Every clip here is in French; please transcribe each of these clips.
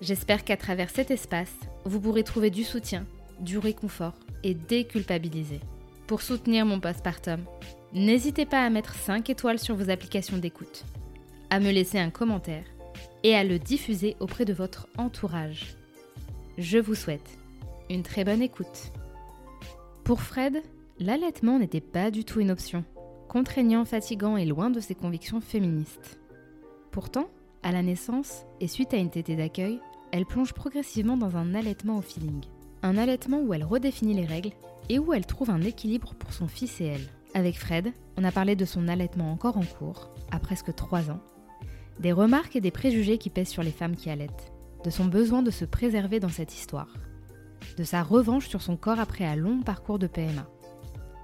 j'espère qu'à travers cet espace, vous pourrez trouver du soutien, du réconfort et déculpabiliser. Pour soutenir mon postpartum, n'hésitez pas à mettre 5 étoiles sur vos applications d'écoute, à me laisser un commentaire et à le diffuser auprès de votre entourage. Je vous souhaite une très bonne écoute. Pour Fred, l'allaitement n'était pas du tout une option, contraignant, fatigant et loin de ses convictions féministes. Pourtant, à la naissance et suite à une tétée d'accueil, elle plonge progressivement dans un allaitement au feeling. Un allaitement où elle redéfinit les règles et où elle trouve un équilibre pour son fils et elle. Avec Fred, on a parlé de son allaitement encore en cours, à presque 3 ans, des remarques et des préjugés qui pèsent sur les femmes qui allaitent, de son besoin de se préserver dans cette histoire, de sa revanche sur son corps après un long parcours de PMA,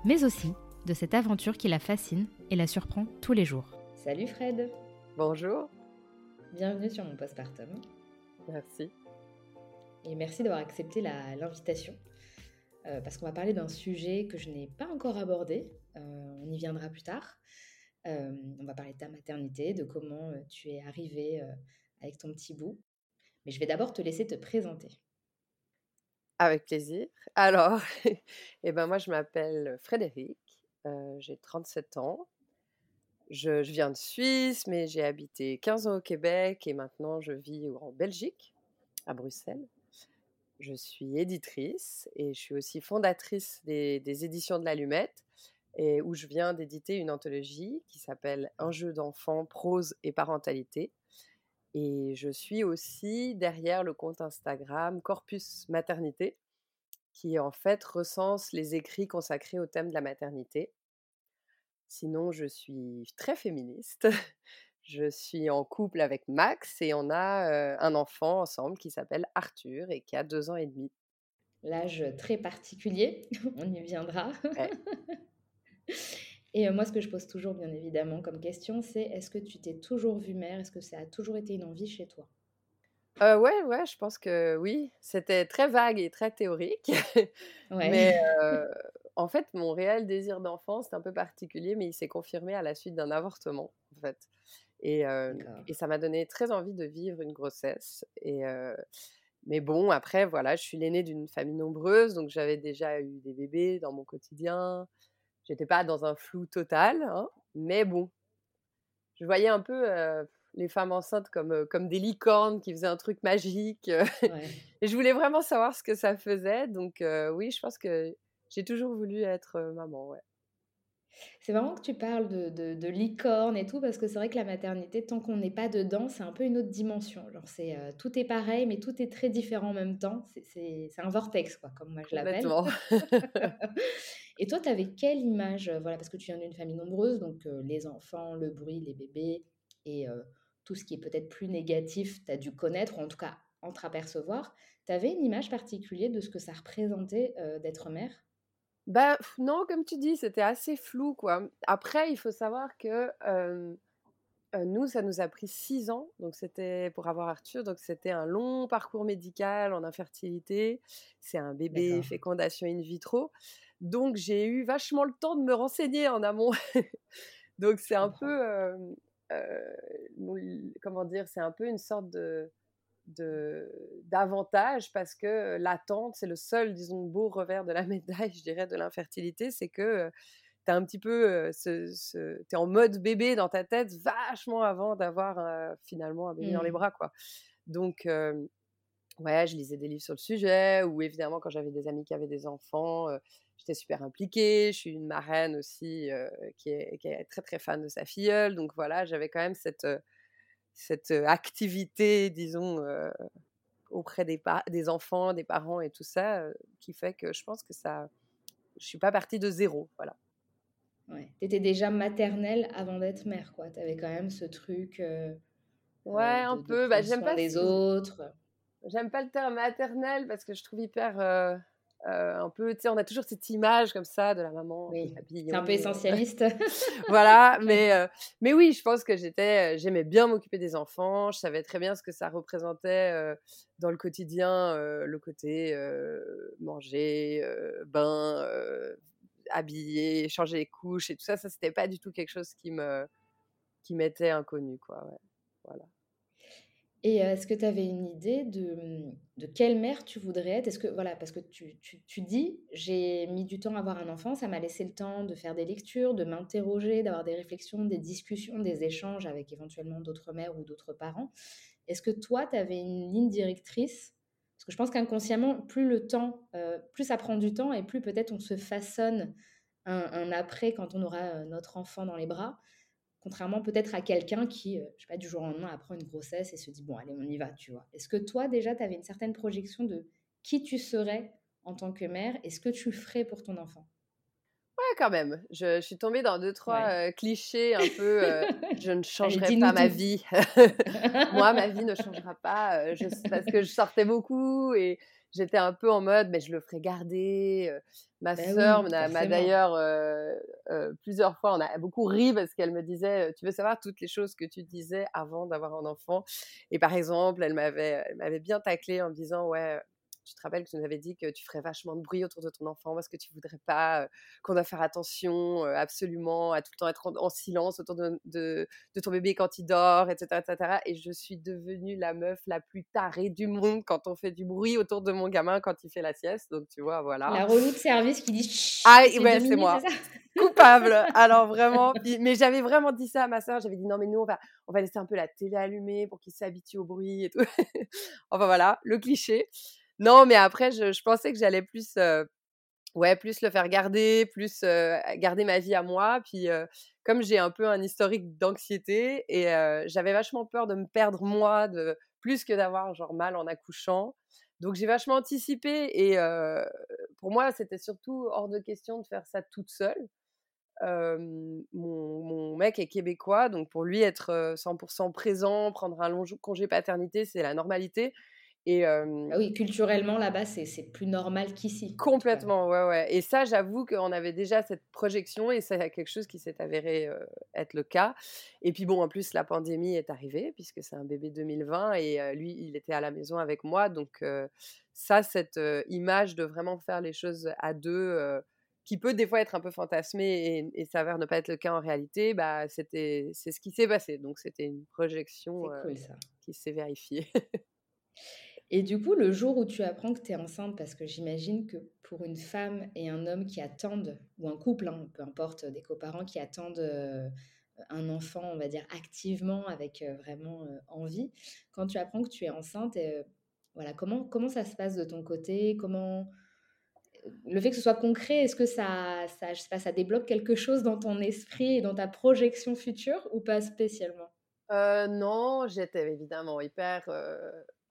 mais aussi de cette aventure qui la fascine et la surprend tous les jours. Salut Fred Bonjour Bienvenue sur mon postpartum. Merci. Et merci d'avoir accepté l'invitation, euh, parce qu'on va parler d'un sujet que je n'ai pas encore abordé, euh, on y viendra plus tard. Euh, on va parler de ta maternité, de comment tu es arrivée avec ton petit bout. Mais je vais d'abord te laisser te présenter. Avec plaisir. Alors, eh ben moi, je m'appelle Frédéric, j'ai 37 ans. Je, viens de Suisse, mais j'ai habité 15 ans au Québec et maintenant je vis en Belgique, à Bruxelles. Je suis éditrice et je suis aussi fondatrice des, des éditions de l'Allumette, et où je viens d'éditer une anthologie qui s'appelle Un jeu d'enfant, prose et parentalité. Et je suis aussi derrière le compte Instagram Corpus Maternité, qui en fait recense les écrits consacrés au thème de la maternité. Sinon, je suis très féministe. Je suis en couple avec Max et on a un enfant ensemble qui s'appelle Arthur et qui a deux ans et demi. L'âge très particulier, on y viendra. Et moi, ce que je pose toujours, bien évidemment, comme question, c'est est-ce que tu t'es toujours vue mère? Est-ce que ça a toujours été une envie chez toi? Euh, ouais, ouais, je pense que oui. C'était très vague et très théorique. Ouais. Mais en fait, mon réel désir d'enfant, c'est un peu particulier, mais il s'est confirmé à la suite d'un avortement, en fait. Et, et ça m'a donné très envie de vivre une grossesse. Et, mais bon, après, voilà, je suis l'aînée d'une famille nombreuse, donc j'avais déjà eu des bébés dans mon quotidien. J'étais pas dans un flou total, hein, mais bon, je voyais un peu les femmes enceintes comme, comme des licornes qui faisaient un truc magique. et je voulais vraiment savoir ce que ça faisait. Donc oui, je pense que j'ai toujours voulu être maman, ouais. C'est marrant que tu parles de, de, de licorne et tout, parce que c'est vrai que la maternité, tant qu'on n'est pas dedans, c'est un peu une autre dimension. Genre, c'est, tout est pareil, mais tout est très différent en même temps. C'est, un vortex, quoi, comme moi je l'appelle. et toi, tu avais quelle image Voilà, parce que tu viens d'une famille nombreuse, donc les enfants, le bruit, les bébés, et tout ce qui est peut-être plus négatif, tu as dû connaître, ou en tout cas entreapercevoir. Tu avais une image particulière de ce que ça représentait d'être mère? Bah, non, comme tu dis, c'était assez flou, quoi. Après, il faut savoir que nous, ça nous a pris six ans, donc c'était pour avoir Arthur, donc c'était un long parcours médical en infertilité. C'est un bébé fécondation in vitro, donc j'ai eu vachement le temps de me renseigner en amont. donc c'est un peu, comment dire, c'est un peu une sorte de d'avantage parce que l'attente, c'est le seul, disons, beau revers de la médaille, je dirais, de l'infertilité, c'est que tu un petit peu, ce, es en mode bébé dans ta tête vachement avant d'avoir finalement un bébé dans les mmh. bras, quoi. Donc, ouais, je lisais des livres sur le sujet, ou évidemment, quand j'avais des amis qui avaient des enfants, j'étais super impliquée. Je suis une marraine aussi qui, est, qui, est, très, très fan de sa filleule. Donc voilà, j'avais quand même cette, cette activité, disons, auprès des, des enfants, des parents et tout ça, qui fait que je pense que ça. Je suis pas partie de zéro, voilà. Ouais. Tu étais déjà maternelle avant d'être mère, quoi. Tu avais quand même ce truc. ouais, un peu. bah, j'aime pas. Les autres. J'aime pas le terme maternelle parce que je trouve hyper. Un peu, tu sais, on a toujours cette image comme ça de la maman. Oui, c'est un peu essentialiste. voilà, mais, mais oui, je pense que j'étais, j'aimais bien m'occuper des enfants. Je savais très bien ce que ça représentait dans le quotidien, le côté manger, bain, habiller, changer les couches et tout ça. Ça, c'était pas du tout quelque chose qui me qui m'était inconnu, quoi. Ouais. Voilà. Et est-ce que tu avais une idée de, mmh, de, quelle mère tu voudrais être? Est-ce que voilà, parce que tu, tu, tu dis, j'ai mis du temps à avoir un enfant, ça m'a laissé le temps de faire des lectures, de m'interroger, d'avoir des réflexions, des discussions, des échanges avec éventuellement d'autres mères ou d'autres parents. Est-ce que toi, tu avais une ligne directrice? Parce que je pense qu'inconsciemment, plus le temps, plus ça prend du temps et plus peut-être on se façonne un, un, après quand on aura notre enfant dans les bras. Contrairement peut-être à quelqu'un qui, euh, je sais pas, du jour au lendemain apprend une grossesse et se dit, bon, allez, on y va, tu vois. Est-ce que toi, déjà, tu avais une certaine projection de qui tu serais en tant que mère et ce que tu ferais pour ton enfant? Ouais, quand même. Je, suis tombée dans deux, trois euh, clichés un peu. Euh, je ne changerai pas ma vie. Moi, ma vie ne changera pas je, parce que je sortais beaucoup et j'étais un peu en mode, mais je le ferai garder. Ma bah sœur m'a d'ailleurs plusieurs fois, on a beaucoup ri parce qu'elle me disait, tu veux savoir toutes les choses que tu disais avant d'avoir un enfant? Et par exemple, elle m'avait bien taclé en me disant, ouais, tu te rappelles que tu nous avais dit que tu ferais vachement de bruit autour de ton enfant parce que tu voudrais pas qu'on doit faire attention absolument à tout le temps être en, silence autour de, de, ton bébé quand il dort, etc., etc. Et je suis devenue la meuf la plus tarée du monde quand on fait du bruit autour de mon gamin quand il fait la sieste. Donc tu vois, voilà. La relou de service qui dit Ah, ouais, c'est moi. Coupable. Alors vraiment, mais j'avais vraiment dit ça à ma soeur. J'avais dit non, mais nous, on va, on va laisser un peu la télé allumée pour qu'il s'habitue au bruit et tout. enfin voilà, le cliché. Non, mais après, je, pensais que j'allais plus, ouais, plus le faire garder, plus garder ma vie à moi. Puis, comme j'ai un peu un historique d'anxiété et j'avais vachement peur de me perdre moi, de, plus que d'avoir genre mal en accouchant. Donc, j'ai vachement anticipé et pour moi, c'était surtout hors de question de faire ça toute seule. mon, mon, mec est québécois, donc pour lui, être 100% présent, prendre un long congé paternité, c'est la normalité. Et ah oui, culturellement là-bas, c'est plus normal qu'ici. Complètement, ouais, ouais. Et ça, j'avoue qu'on avait déjà cette projection et c'est quelque chose qui s'est avéré être le cas. Et puis bon, en plus, la pandémie est arrivée puisque c'est un bébé 2020 et lui, il était à la maison avec moi. Donc ça, cette image de vraiment faire les choses à deux, qui peut des fois être un peu fantasmée et, et s'avère ne pas être le cas en réalité, bah, c'était, c'est ce qui s'est passé. Donc c'était une projection qui s'est vérifiée. Et du coup, le jour où tu apprends que tu es enceinte, parce que j'imagine que pour une femme et un homme qui attendent, ou un couple, hein, peu importe, des coparents qui attendent euh, un enfant, on va dire activement, avec euh, vraiment euh, envie, quand tu apprends que tu es enceinte, voilà, comment, ça se passe de ton côté? Comment le fait que ce soit concret, est-ce que ça, ça, ça débloque quelque chose dans ton esprit et dans ta projection future ou pas spécialement? Non, j'étais évidemment hyper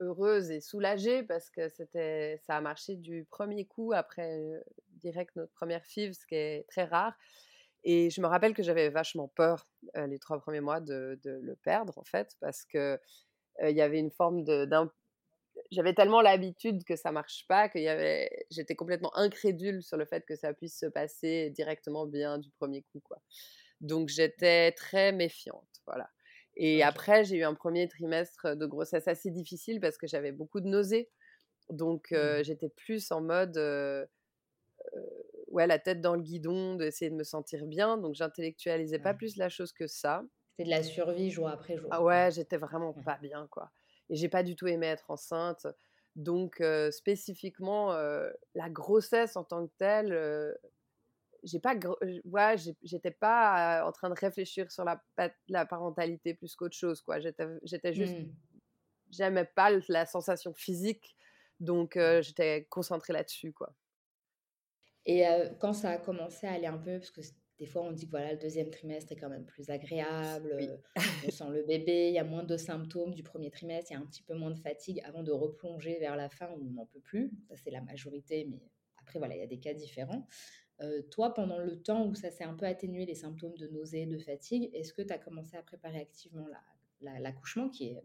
heureuse et soulagée parce que c'était, ça a marché du premier coup après direct notre première FIV, ce qui est très rare. Et je me rappelle que j'avais vachement peur les trois premiers mois de, le perdre en fait parce que il y avait une forme de j'avais tellement l'habitude que ça marche pas que j'étais complètement incrédule sur le fait que ça puisse se passer directement bien du premier coup quoi. Donc j'étais très méfiante, voilà. Et après, j'ai eu un premier trimestre de grossesse assez difficile parce que j'avais beaucoup de nausées. Donc, mmh. j'étais plus en mode, ouais, la tête dans le guidon, d'essayer de me sentir bien. Donc, j'intellectualisais pas plus la chose que ça. C'était de la survie jour après jour. Ah ouais, j'étais vraiment pas bien, quoi. Et j'ai pas du tout aimé être enceinte. Donc, spécifiquement, la grossesse en tant que telle, j'ai pas ouais, j'étais pas en train de réfléchir sur la, la parentalité plus qu'autre chose quoi j'étais j'étais juste mmh. j'aimais pas la sensation physique Donc, j'étais concentrée là-dessus, quoi. Et quand ça a commencé à aller un peu, parce que des fois on dit que voilà, le deuxième trimestre est quand même plus agréable, on sent le bébé, il y a moins de symptômes du premier trimestre, il y a un petit peu moins de fatigue avant de replonger vers la fin où on n'en peut plus. Ça, c'est la majorité, mais après, voilà, il y a des cas différents. Toi, pendant le temps où ça s'est un peu atténué, les symptômes de nausée, de fatigue, est-ce que tu as commencé à préparer activement l'accouchement, qui est bah,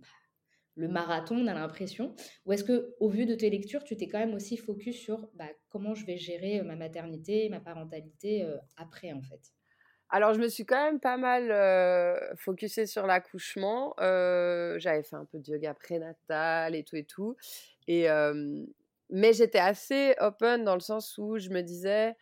le marathon, on a l'impression Ou est-ce que, au vu de tes lectures, tu t'es quand même aussi focus sur bah, comment je vais gérer ma maternité, ma parentalité après, en fait? Alors, je me suis quand même pas mal euh, focusée sur l'accouchement. J'avais fait un peu de yoga prénatal et tout et tout. Mais j'étais assez open dans le sens où je me disais,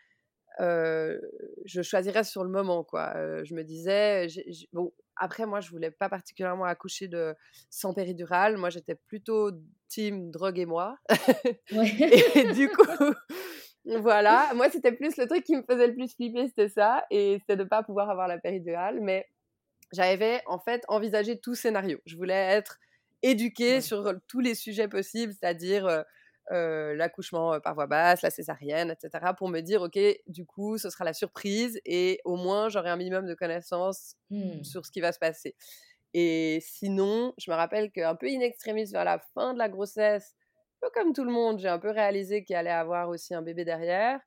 je choisirais sur le moment, quoi. je me disais, bon, après, moi, je voulais pas particulièrement accoucher de sans péridurale. Moi, j'étais plutôt team drogue et moi. et du coup, voilà. Moi, c'était plus le truc qui me faisait le plus flipper, c'était ça. Et c'était de ne pas pouvoir avoir la péridurale. Mais j'avais, en fait, envisagé tout scénario. Je voulais être éduquée sur tous les sujets possibles, c'est-à-dire l'accouchement par voie basse, la césarienne, etc., pour me dire, OK, du coup, ce sera la surprise et au moins, j'aurai un minimum de connaissances mmh. sur ce qui va se passer. Et sinon, je me rappelle qu'un peu in extremis vers la fin de la grossesse, un peu comme tout le monde, j'ai un peu réalisé qu'il allait avoir aussi un bébé derrière.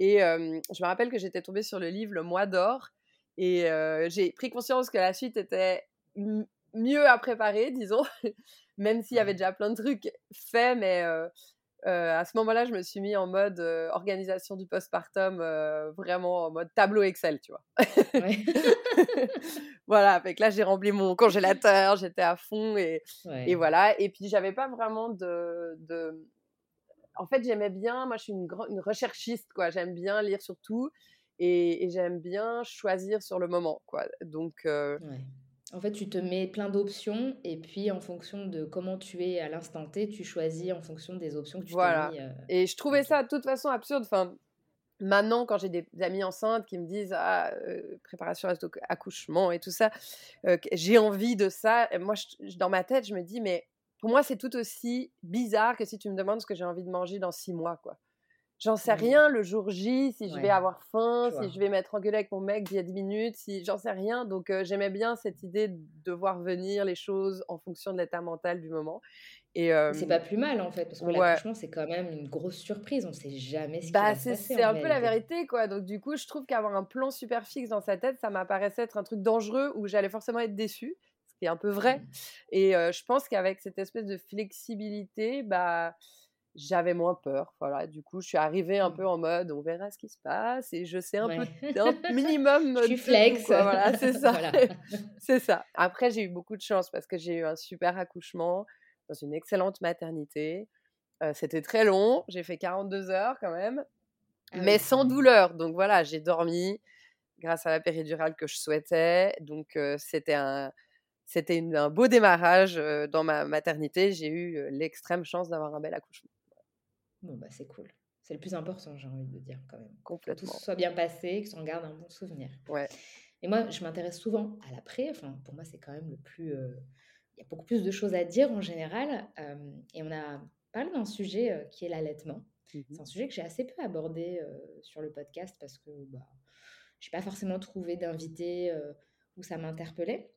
Et je me rappelle que j'étais tombée sur le livre Le Mois d'or et j'ai pris conscience que la suite était mieux à préparer, disons, même s'il y avait déjà plein de trucs faits, mais euh, à ce moment-là, je me suis mis en mode euh, organisation du postpartum, euh, vraiment en mode tableau Excel, tu vois. voilà, avec là, j'ai rempli mon congélateur, j'étais à fond et, et, voilà. Et puis, j'avais pas vraiment de, de... En fait, j'aimais bien, moi, je suis une, une recherchiste, quoi. J'aime bien lire sur tout et, et j'aime bien choisir sur le moment, quoi. Donc, en fait, tu te mets plein d'options et puis en fonction de comment tu es à l'instant T, tu choisis en fonction des options que tu voilà. mis. Euh, et je trouvais ça de toute façon absurde. Enfin, maintenant, quand j'ai des amis enceintes qui me disent ah, euh, préparation à accouchement et tout ça, euh, j'ai envie de ça. Et moi, dans ma tête, je me dis mais pour moi, c'est tout aussi bizarre que si tu me demandes ce que j'ai envie de manger dans six mois, quoi. J'en sais rien le jour J, si je vais avoir faim, si je vais m'être engueulée avec mon mec il y a 10 minutes, si j'en sais rien. Donc j'aimais bien cette idée de voir venir les choses en fonction de l'état mental du moment. Et c'est pas plus mal en fait, parce que l'accouchement c'est quand même une grosse surprise, on sait jamais ce qui bah, va se passer. C'est un peu la vérité quoi. Donc du coup, je trouve qu'avoir un plan super fixe dans sa tête, ça m'apparaissait être un truc dangereux où j'allais forcément être déçue, ce qui est un peu vrai. Mmh. Et je pense qu'avec cette espèce de flexibilité, bah j'avais moins peur. Voilà, du coup, je suis arrivée un mmh. peu en mode on verra ce qui se passe et je sais un peu un minimum. tu flex. Voilà, c'est ça. c'est ça. Après, j'ai eu beaucoup de chance parce que j'ai eu un super accouchement dans une excellente maternité. C'était très long, j'ai fait 42 heures quand même, ah mais sans douleur. Donc voilà, j'ai dormi grâce à la péridurale que je souhaitais. Donc c'était un c'était un beau démarrage dans ma maternité. J'ai eu l'extrême chance d'avoir un bel accouchement. Bon, bah, c'est cool. C'est le plus important, j'ai envie de dire quand même. Complètement. Que tout soit bien passé, que tu en gardes un bon souvenir. Ouais. Et moi, je m'intéresse souvent à l'après. Enfin, pour moi, c'est quand même le plus. Euh, il y a beaucoup plus de choses à dire en général. Euh, et on a parlé d'un sujet euh, qui est l'allaitement. Mmh c'est un sujet que j'ai assez peu abordé sur le podcast parce que bah, je n'ai pas forcément trouvé d'invité où ça m'interpellait.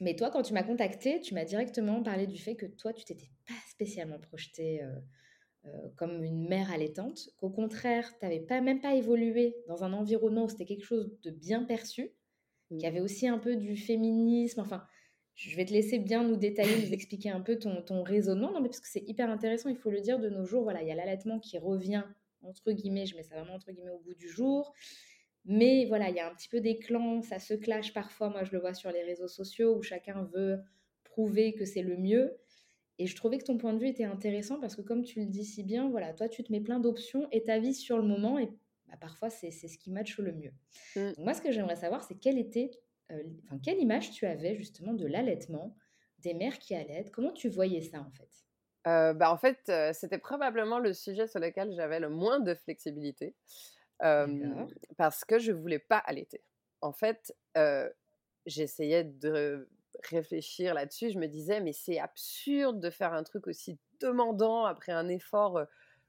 Mais toi, quand tu m'as contacté, tu m'as directement parlé du fait que toi, tu t'étais pas spécialement projeté euh, comme une mère allaitante, qu'au contraire, tu n'avais pas, même pas évolué dans un environnement où c'était quelque chose de bien perçu, qui mmh. avait aussi un peu du féminisme. Enfin, je vais te laisser bien nous détailler, nous expliquer un peu ton, ton raisonnement, non, mais parce que c'est hyper intéressant, il faut le dire, de nos jours, voilà, il y a l'allaitement qui revient, entre guillemets, je mets ça vraiment entre guillemets au bout du jour, mais voilà, il y a un petit peu des clans, ça se clash parfois, moi je le vois sur les réseaux sociaux, où chacun veut prouver que c'est le mieux, et je trouvais que ton point de vue était intéressant parce que comme tu le dis si bien, voilà, toi tu te mets plein d'options et ta vie sur le moment et bah, parfois c'est ce qui matche le mieux. Mmh. moi ce que j'aimerais savoir c'est quelle était, euh, enfin quelle image tu avais justement de l'allaitement, des mères qui allaitent, comment tu voyais ça en fait? Euh, bah, en fait, euh, c'était probablement le sujet sur lequel j'avais le moins de flexibilité parce que je voulais pas allaiter. En fait, j'essayais de réfléchir là-dessus, je me disais, mais c'est absurde de faire un truc aussi demandant après un effort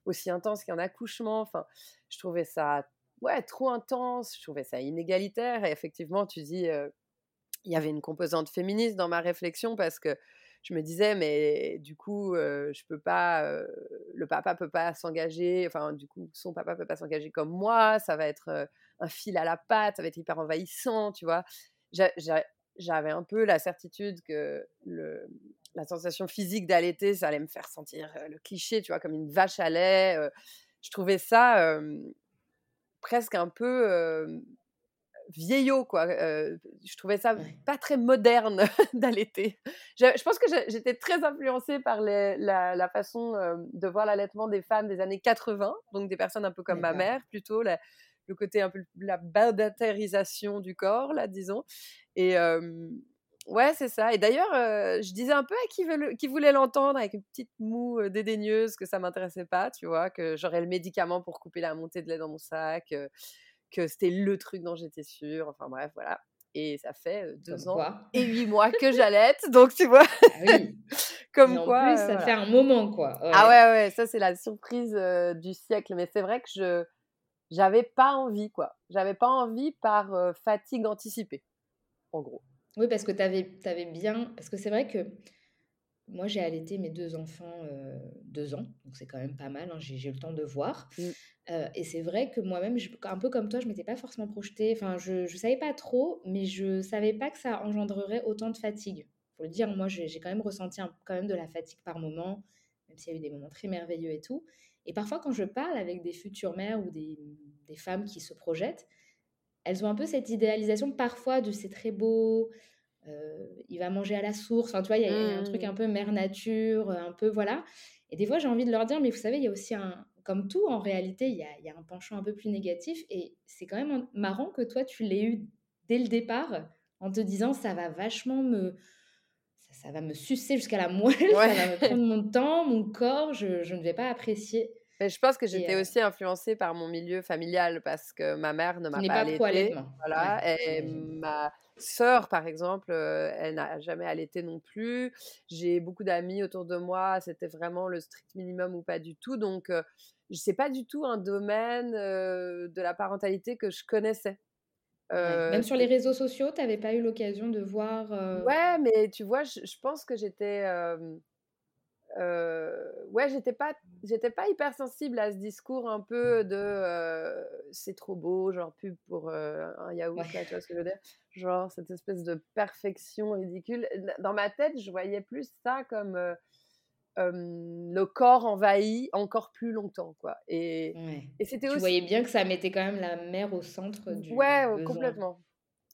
aussi intense qu'un accouchement. Enfin, je trouvais ça ouais, trop intense, je trouvais ça inégalitaire. Et effectivement, tu dis, il y avait une composante féministe dans ma réflexion parce que je me disais, mais du coup, je peux pas, le papa peut pas s'engager, enfin, du coup, son papa peut pas s'engager comme moi, ça va être un fil à la patte, ça va être hyper envahissant, tu vois. J'avais un peu la certitude que le, la sensation physique d'allaiter, ça allait me faire sentir le cliché, tu vois, comme une vache à lait. je trouvais ça presque un peu vieillot, quoi. je trouvais ça pas très moderne d'allaiter. Je, je, pense que j'étais très influencée par les, la, façon de voir l'allaitement des femmes des années 80, donc des personnes un peu comme ma mère, plutôt le côté un peu la badatérisation du corps, là, disons. Et ouais, c'est ça. Et d'ailleurs, je disais un peu à qui, veut qui voulait l'entendre avec une petite moue dédaigneuse que ça m'intéressait pas, tu vois, que j'aurais le médicament pour couper la montée de lait dans mon sac que c'était le truc dont j'étais sûre. Enfin bref, voilà. Et ça fait deux ans et huit mois que j'allaite, donc tu vois. Ah oui. Comme quoi. En plus, ça fait un moment, quoi. Ah ouais, ouais, ça c'est la surprise du siècle. Mais c'est vrai que je j'avais pas envie, quoi. J'avais pas envie par fatigue anticipée, en gros. Oui, parce que tu avais, avais, bien. Parce que c'est vrai que moi, j'ai allaité mes deux enfants deux ans, donc c'est quand même pas mal, hein, j'ai eu le temps de voir. Mmh. et c'est vrai que moi-même, un peu comme toi, je m'étais pas forcément projetée, enfin, je ne savais pas trop, mais je savais pas que ça engendrerait autant de fatigue. Pour le dire, moi, j'ai quand même ressenti quand même de la fatigue par moment, même s'il y a eu des moments très merveilleux et tout. Et parfois, quand je parle avec des futures mères ou des, des femmes qui se projettent, elles ont un peu cette idéalisation parfois de c'est très beau, euh, il va manger à la source. Enfin, tu vois, il y, a un truc un mmh. peu mère nature, un peu voilà. Et des fois, j'ai envie de leur dire, mais vous savez, il y a aussi un, comme tout, en réalité, il y a, il y a un penchant un peu plus négatif. Et c'est quand même marrant que toi, tu l'aies eu dès le départ, en te disant, ça va vachement me, ça, va me sucer jusqu'à la moelle, ça va me prendre mon temps, mon corps, je, je ne vais pas apprécier. Mais je pense que j'étais euh aussi influencée par mon milieu familial parce que ma mère ne m'a pas, pas allaité. Voilà, et ma sœur, par exemple, elle n'a jamais allaité non plus. J'ai beaucoup d'amis autour de moi, c'était vraiment le strict minimum ou pas du tout. Donc, je sais pas du tout un domaine de la parentalité que je connaissais. Même sur les réseaux sociaux, tu n'avais pas eu l'occasion de voir. Ouais, mais tu vois, je, pense que j'étais euh, ouais, j'étais pas, j'étais pas hyper sensible à ce discours un peu de c'est trop beau, genre pub pour un yaourt, tu vois ce que je veux dire? Genre cette espèce de perfection ridicule. Dans ma tête, je voyais plus ça comme le corps envahi encore plus longtemps, quoi. Et, et c'était aussi. Tu voyais bien que ça mettait quand même la mère au centre du. Ouais, complètement.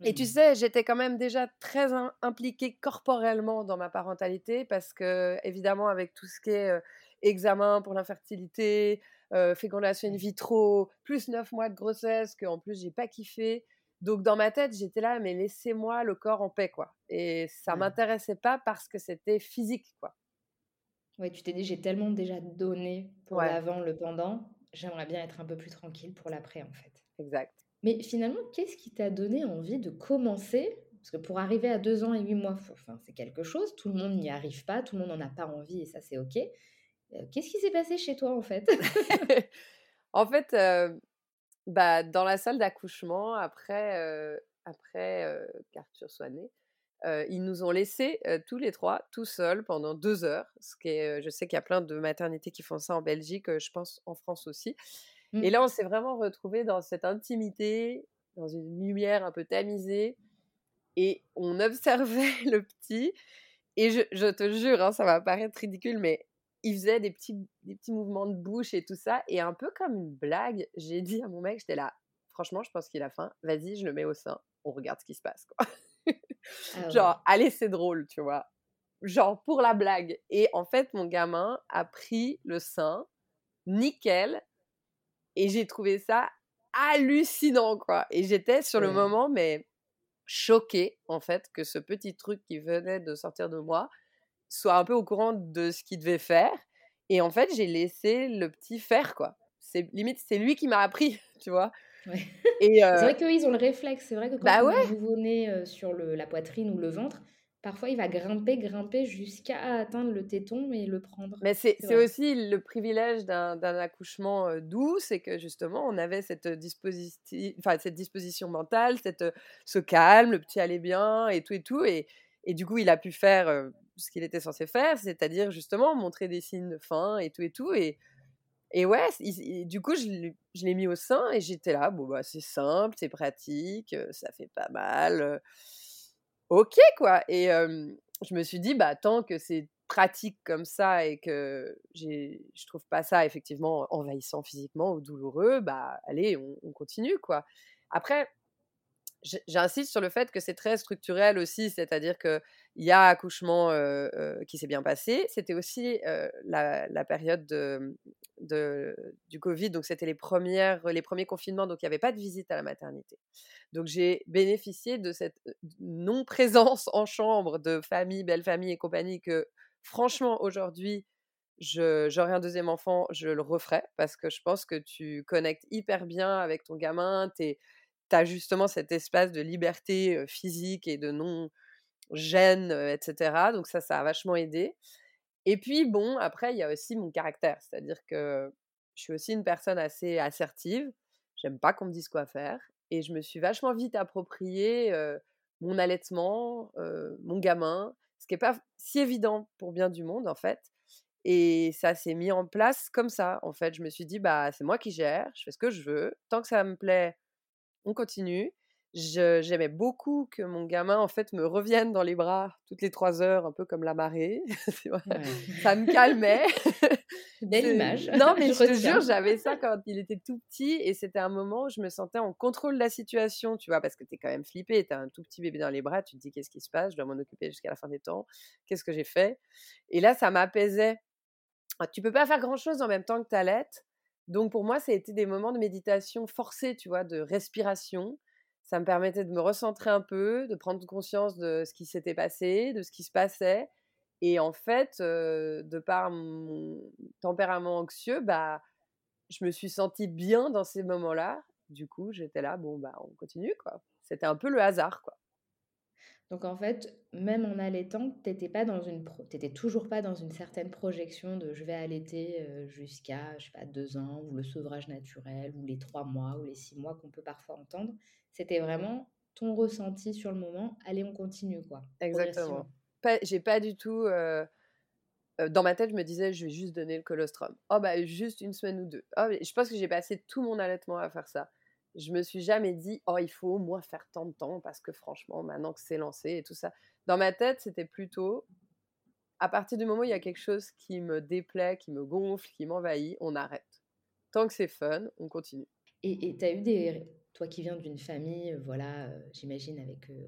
Et tu mmh. sais, j'étais quand même déjà très impliquée corporellement dans ma parentalité parce que, évidemment, avec tout ce qui est examen pour l'infertilité, fécondation in vitro, plus neuf mois de grossesse que en plus j'ai pas kiffé. Donc dans ma tête, j'étais là, mais laissez-moi le corps en paix, quoi. Et ça m'intéressait pas parce que c'était physique, quoi. Ouais, tu t'es dit, j'ai tellement déjà donné pour l'avant, le pendant, j'aimerais bien être un peu plus tranquille pour l'après, en fait. Exact. Mais finalement, qu'est-ce qui t'a donné envie de commencer? Parce que pour arriver à deux ans et huit mois, enfin, c'est quelque chose. Tout le monde n'y arrive pas, tout le monde n'en a pas envie et ça, c'est OK. Euh, qu'est-ce qui s'est passé chez toi, en fait? En fait, euh, bah, dans la salle d'accouchement, après, euh, après qu'Arthur soit né, ils nous ont laissés tous les trois tout seuls pendant deux heures. Ce qui est, je sais qu'il y a plein de maternités qui font ça en Belgique, je pense en France aussi. Et mmh. là, on s'est vraiment retrouvés dans cette intimité, dans une lumière un peu tamisée, et on observait le petit. Et je, je te jure, hein, ça va paraître ridicule, mais il faisait des petits, des petits mouvements de bouche et tout ça. Et un peu comme une blague, j'ai dit à mon mec, j'étais là, franchement, je pense qu'il a faim. Vas-y, je le mets au sein. On regarde ce qui se passe. Quoi. Ah Genre, allez, c'est drôle, tu vois. Genre, pour la blague. Et en fait, mon gamin a pris le sein, nickel, et j'ai trouvé ça hallucinant, quoi. Et j'étais sur le moment, mais choquée, en fait, que ce petit truc qui venait de sortir de moi soit un peu au courant de ce qu'il devait faire. Et en fait, j'ai laissé le petit faire, quoi. C'est limite, c'est lui qui m'a appris, tu vois. Et C'est vrai qu'eux, ils ont le réflexe. C'est vrai que quand bah ouais. vous venez sur le, la poitrine ou le ventre, parfois il va grimper, grimper jusqu'à atteindre le téton et le prendre. Mais c'est aussi le privilège d'un accouchement doux, c'est que justement on avait cette, enfin, cette disposition mentale, cette, ce calme, le petit allait bien et tout et tout. Et, et du coup il a pu faire ce qu'il était censé faire, c'est-à-dire justement montrer des signes de faim et tout et tout. Et, et ouais, du coup, je, l'ai mis au sein et j'étais là, bon, bah, c'est simple, c'est pratique, ça fait pas mal. ok, quoi. Et je me suis dit, bah, tant que c'est pratique comme ça et que je trouve pas ça effectivement envahissant physiquement ou douloureux, bah, allez, on continue, quoi. Après, j'insiste sur le fait que c'est très structurel aussi, c'est-à-dire qu'il y a accouchement qui s'est bien passé. C'était aussi la, période de, du Covid, donc c'était les, les premiers confinements, donc il n'y avait pas de visite à la maternité. Donc j'ai bénéficié de cette non-présence en chambre de famille, belle famille et compagnie que franchement aujourd'hui, j'aurais un deuxième enfant, je le referais parce que je pense que tu connectes hyper bien avec ton gamin, tu tu justement cet espace de liberté physique et de non-gêne, etc. Donc ça, ça a vachement aidé. Et puis, bon, après, il y a aussi mon caractère. C'est-à-dire que je suis aussi une personne assez assertive. J'aime pas qu'on me dise quoi faire. Et je me suis vachement vite approprié mon allaitement, mon gamin, ce qui n'est pas si évident pour bien du monde, en fait. Et ça s'est mis en place comme ça. En fait, je me suis dit, bah, c'est moi qui gère, je fais ce que je veux. Tant que ça me plaît, on continue. J'aimais beaucoup que mon gamin, en fait, me revienne dans les bras toutes les trois heures, un peu comme la marée. Ça me calmait. Belle image. Non, mais je, te jure, j'avais ça quand il était tout petit et c'était un moment où je me sentais en contrôle de la situation, tu vois, parce que tu es quand même flippé. Tu as un tout petit bébé dans les bras, tu te dis qu'est-ce qui se passe, je dois m'en occuper jusqu'à la fin des temps, qu'est-ce que j'ai fait? Et là, ça m'apaisait. Ah, tu peux pas faire grand-chose en même temps que tu allaites. Donc pour moi, ça a été des moments de méditation forcés, tu vois, de respiration. Ça me permettait de me recentrer un peu, de prendre conscience de ce qui s'était passé, de ce qui se passait. Et en fait, de par mon tempérament anxieux, bah, je me suis sentie bien dans ces moments-là. Du coup, j'étais là, bon, bah, on continue, quoi. C'était un peu le hasard, quoi. Donc en fait, même en allaitant, tu n'étais pas dans une toujours pas dans une certaine projection de je vais allaiter euh, jusqu'à je sais pas deux ans ou le sevrage naturel ou les trois mois ou les six mois qu'on peut parfois entendre. C'était vraiment ton ressenti sur le moment. Allez, on continue quoi. Exactement. Pas, j'ai pas du tout euh, euh, dans ma tête, je me disais je vais juste donner le colostrum. Oh bah juste une semaine ou deux. Oh, je pense que j'ai passé tout mon allaitement à faire ça je me suis jamais dit oh il faut au moins faire tant de temps parce que franchement maintenant que c'est lancé et tout ça. Dans ma tête c'était plutôt à partir du moment où il y a quelque chose qui me déplaît qui me gonfle qui m'envahit on arrête. Tant que c'est fun on continue. Et tu as eu des toi qui viens d'une famille voilà euh, j'imagine avec euh,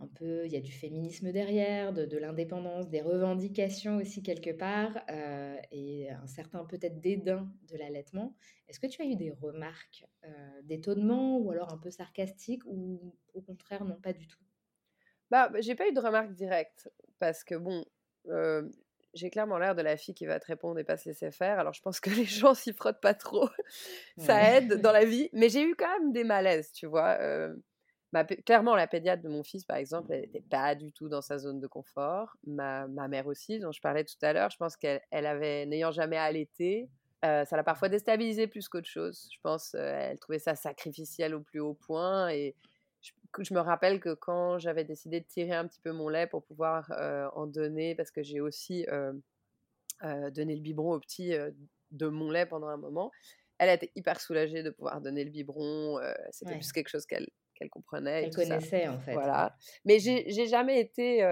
un peu, il y a du féminisme derrière, de, l'indépendance, des revendications aussi quelque part, euh, et un certain peut-être dédain de l'allaitement. Est-ce que tu as eu des remarques euh, d'étonnement ou alors un peu sarcastiques ou au contraire non pas du tout? Bah, j'ai pas eu de remarques directes parce que bon, euh, j'ai clairement l'air de la fille qui va te répondre et pas se laisser faire. Alors je pense que les gens s'y frottent pas trop, ça aide dans la vie. Mais j'ai eu quand même des malaises, tu vois. Bah, clairement, la pédiatre de mon fils, par exemple, elle n'était pas du tout dans sa zone de confort. Ma, ma mère aussi, dont je parlais tout à l'heure, je pense qu'elle elle avait, n'ayant jamais allaité, euh, ça l'a parfois déstabilisé plus qu'autre chose. Je pense qu'elle euh, elle trouvait ça sacrificiel au plus haut point. Et je, je me rappelle que quand j'avais décidé de tirer un petit peu mon lait pour pouvoir euh, en donner, parce que j'ai aussi donné le biberon au petit de mon lait pendant un moment, elle était hyper soulagée de pouvoir donner le biberon. C'était plus quelque chose qu'elle qu'elle comprenait. Elle connaissait en fait. Voilà. Mais j'ai jamais été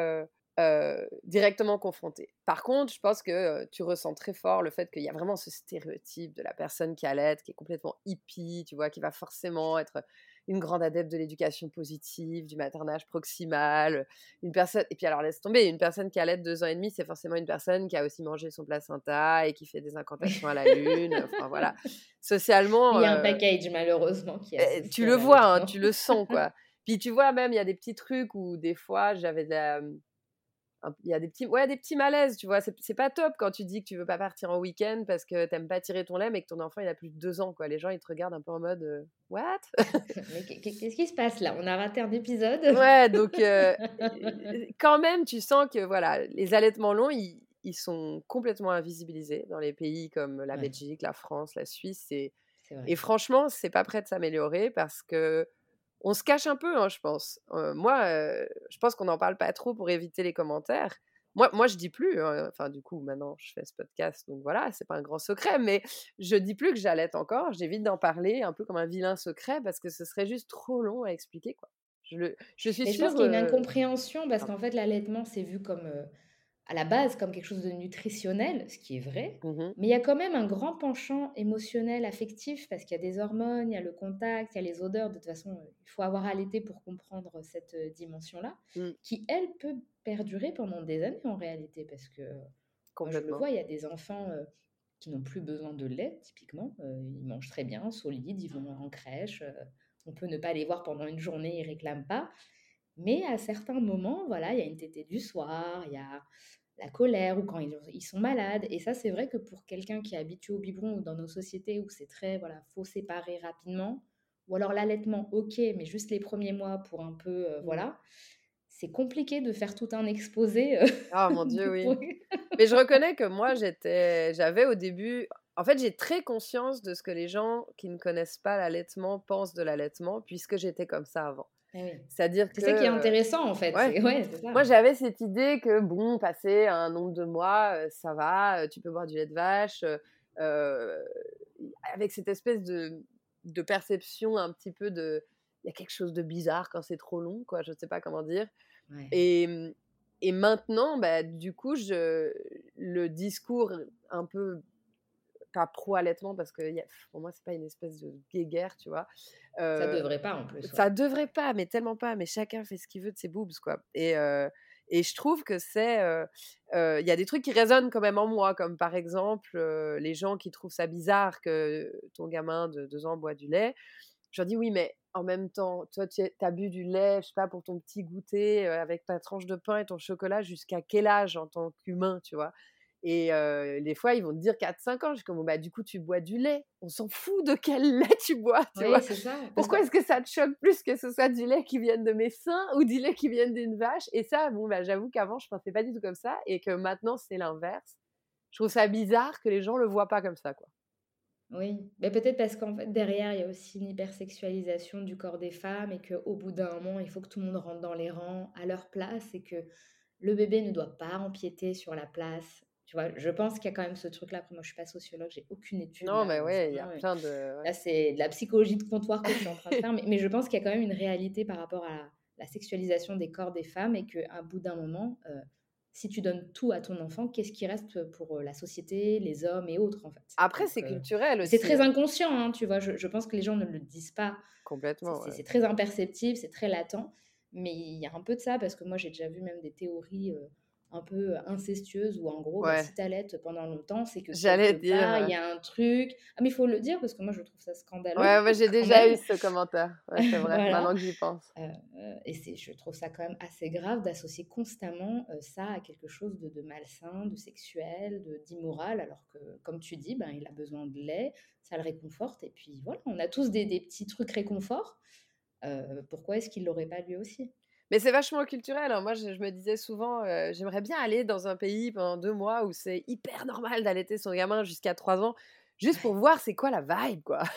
directement confrontée. Par contre, je pense que tu ressens très fort le fait qu'il y a vraiment ce stéréotype de la personne qui allait, qui est complètement hippie, tu vois, qui va forcément être une grande adepte de l'éducation positive, du maternage proximal, une personne, et puis alors laisse tomber, une personne qui allait deux ans et demi, c'est forcément une personne qui a aussi mangé son placenta et qui fait des incantations à la lune, enfin voilà. Socialement. Il y a un euh, package malheureusement qui est eh, Tu le vois, hein, tu le sens quoi. Puis tu vois même, il y a des petits trucs où des fois j'avais de la il y a des petits, ouais, des petits malaises, tu vois. C'est pas top quand tu dis que tu veux pas partir en week-end parce que t'aimes pas tirer ton lait, mais que ton enfant il a plus de deux ans, quoi. Les gens ils te regardent un peu en mode euh, What? Qu'est-ce qui se passe là? On a raté un épisode? Ouais, donc euh, quand même, tu sens que voilà, les allaitements longs, ils, ils sont complètement invisibilisés dans les pays comme la Belgique, la France, la Suisse. Et, et franchement, c'est pas prêt de s'améliorer parce que on se cache un peu, hein, je pense. moi, je pense qu'on n'en parle pas trop pour éviter les commentaires. Moi, moi je dis plus, hein, enfin du coup maintenant je fais ce podcast, donc voilà, c'est pas un grand secret, mais je dis plus que j'allaite encore, j'évite d'en parler un peu comme un vilain secret parce que ce serait juste trop long à expliquer quoi. Je, le, je suis sûre. Je pense qu'il y a une incompréhension parce qu'en fait l'allaitement c'est vu comme à la base comme quelque chose de nutritionnel, ce qui est vrai, mmh mais il y a quand même un grand penchant émotionnel, affectif, parce qu'il y a des hormones, il y a le contact, il y a les odeurs. De toute façon, euh, il faut avoir allaité pour comprendre cette euh, dimension-là, mmh. qui, elle, peut perdurer pendant des années en réalité, parce que quand je le vois, il y a des enfants euh, qui n'ont plus besoin de lait, typiquement. ils mangent très bien, solides, ils vont en crèche. on peut ne pas les voir pendant une journée, ils réclament pas. Mais à certains moments, voilà, il y a une tétée du soir, il y a la colère ou quand ils, sont malades. Et ça, c'est vrai que pour quelqu'un qui est habitué au biberon ou dans nos sociétés où c'est très, voilà, faut séparer rapidement, ou alors l'allaitement, ok, mais juste les premiers mois pour un peu, euh, mmh. voilà, c'est compliqué de faire tout un exposé. Euh, ah mon Dieu, oui. mais je reconnais que moi, j'étais, j'avais au début, en fait, j'ai très conscience de ce que les gens qui ne connaissent pas l'allaitement pensent de l'allaitement, puisque j'étais comme ça avant. Eh C'est-à-dire C'est ça qui est intéressant en fait. Moi j'avais cette idée que bon, passer un nombre de mois, euh, ça va, euh, tu peux boire du lait de vache, euh, avec cette espèce de, de, perception un petit peu de, il y a quelque chose de bizarre quand c'est trop long, quoi. Je ne sais pas comment dire. Et, et maintenant, bah, du coup, je, le discours un peu pas pro-allaitement parce que pour moi, c'est pas une espèce de guéguerre, tu vois. ça devrait pas en plus. Ça devrait pas, mais tellement pas. Mais chacun fait ce qu'il veut de ses boobs, quoi. Et, et je trouve que c'est. Il y a des trucs qui résonnent quand même en moi, comme par exemple les gens qui trouvent ça bizarre que ton gamin de deux ans boit du lait. Je leur dis oui, mais en même temps, toi, tu as bu du lait, je sais pas, pour ton petit goûter avec ta tranche de pain et ton chocolat jusqu'à quel âge en tant qu'humain, tu vois? Et des fois, ils vont te dire 4-5 ans. Je suis comme, bah, du coup, tu bois du lait. On s'en fout de quel lait tu bois. Tu vois ça, Pourquoi est-ce que ça te choque plus que ce soit du lait qui vienne de mes seins ou du lait qui vienne d'une vache? Et ça, bon, bah, j'avoue qu'avant, je pensais pas du tout comme ça et que maintenant, c'est l'inverse. Je trouve ça bizarre que les gens le voient pas comme ça. quoi. Oui, mais peut-être parce qu'en fait, derrière, il y a aussi une hypersexualisation du corps des femmes et qu'au bout d'un moment, il faut que tout le monde rentre dans les rangs à leur place et que le bébé ne doit pas empiéter sur la place tu vois, je pense qu'il y a quand même ce truc-là. Après, moi, je suis pas sociologue, j'ai aucune étude. Non, mais ouais, il y a plein de. Là, c'est de la psychologie de comptoir que je suis en train de faire. mais, je pense qu'il y a quand même une réalité par rapport à la, sexualisation des corps des femmes et qu'à bout d'un moment, euh, si tu donnes tout à ton enfant, qu'est-ce qui reste pour euh, la société, les hommes et autres, en fait? Après, c'est euh, culturel aussi. C'est très hein. inconscient, hein, tu vois. Je, je, pense que les gens ne le disent pas. Complètement. C'est très imperceptible, c'est très latent. Mais il y a un peu de ça parce que moi, j'ai déjà vu même des théories un peu incestueuse ou en gros bah, si t'allaites pendant longtemps c'est que j'allais dire il y a un truc. Ah mais il faut le dire parce que moi je trouve ça scandaleux ouais moi j'ai déjà eu ce commentaire. C'est vrai maintenant que j'y pense. Euh, euh, et c'est je trouve ça quand même assez grave d'associer constamment euh, ça à quelque chose de, de malsain de sexuel de d'immoral alors que comme tu dis ben il a besoin de lait ça le réconforte et puis voilà on a tous des, des petits trucs réconfort. Pourquoi est-ce qu'il l'aurait pas lui aussi? Mais c'est vachement culturel. Hein. Moi, je, me disais souvent, j'aimerais bien aller dans un pays pendant deux mois où c'est hyper normal d'allaiter son gamin jusqu'à trois ans, juste pour voir c'est quoi la vibe, quoi.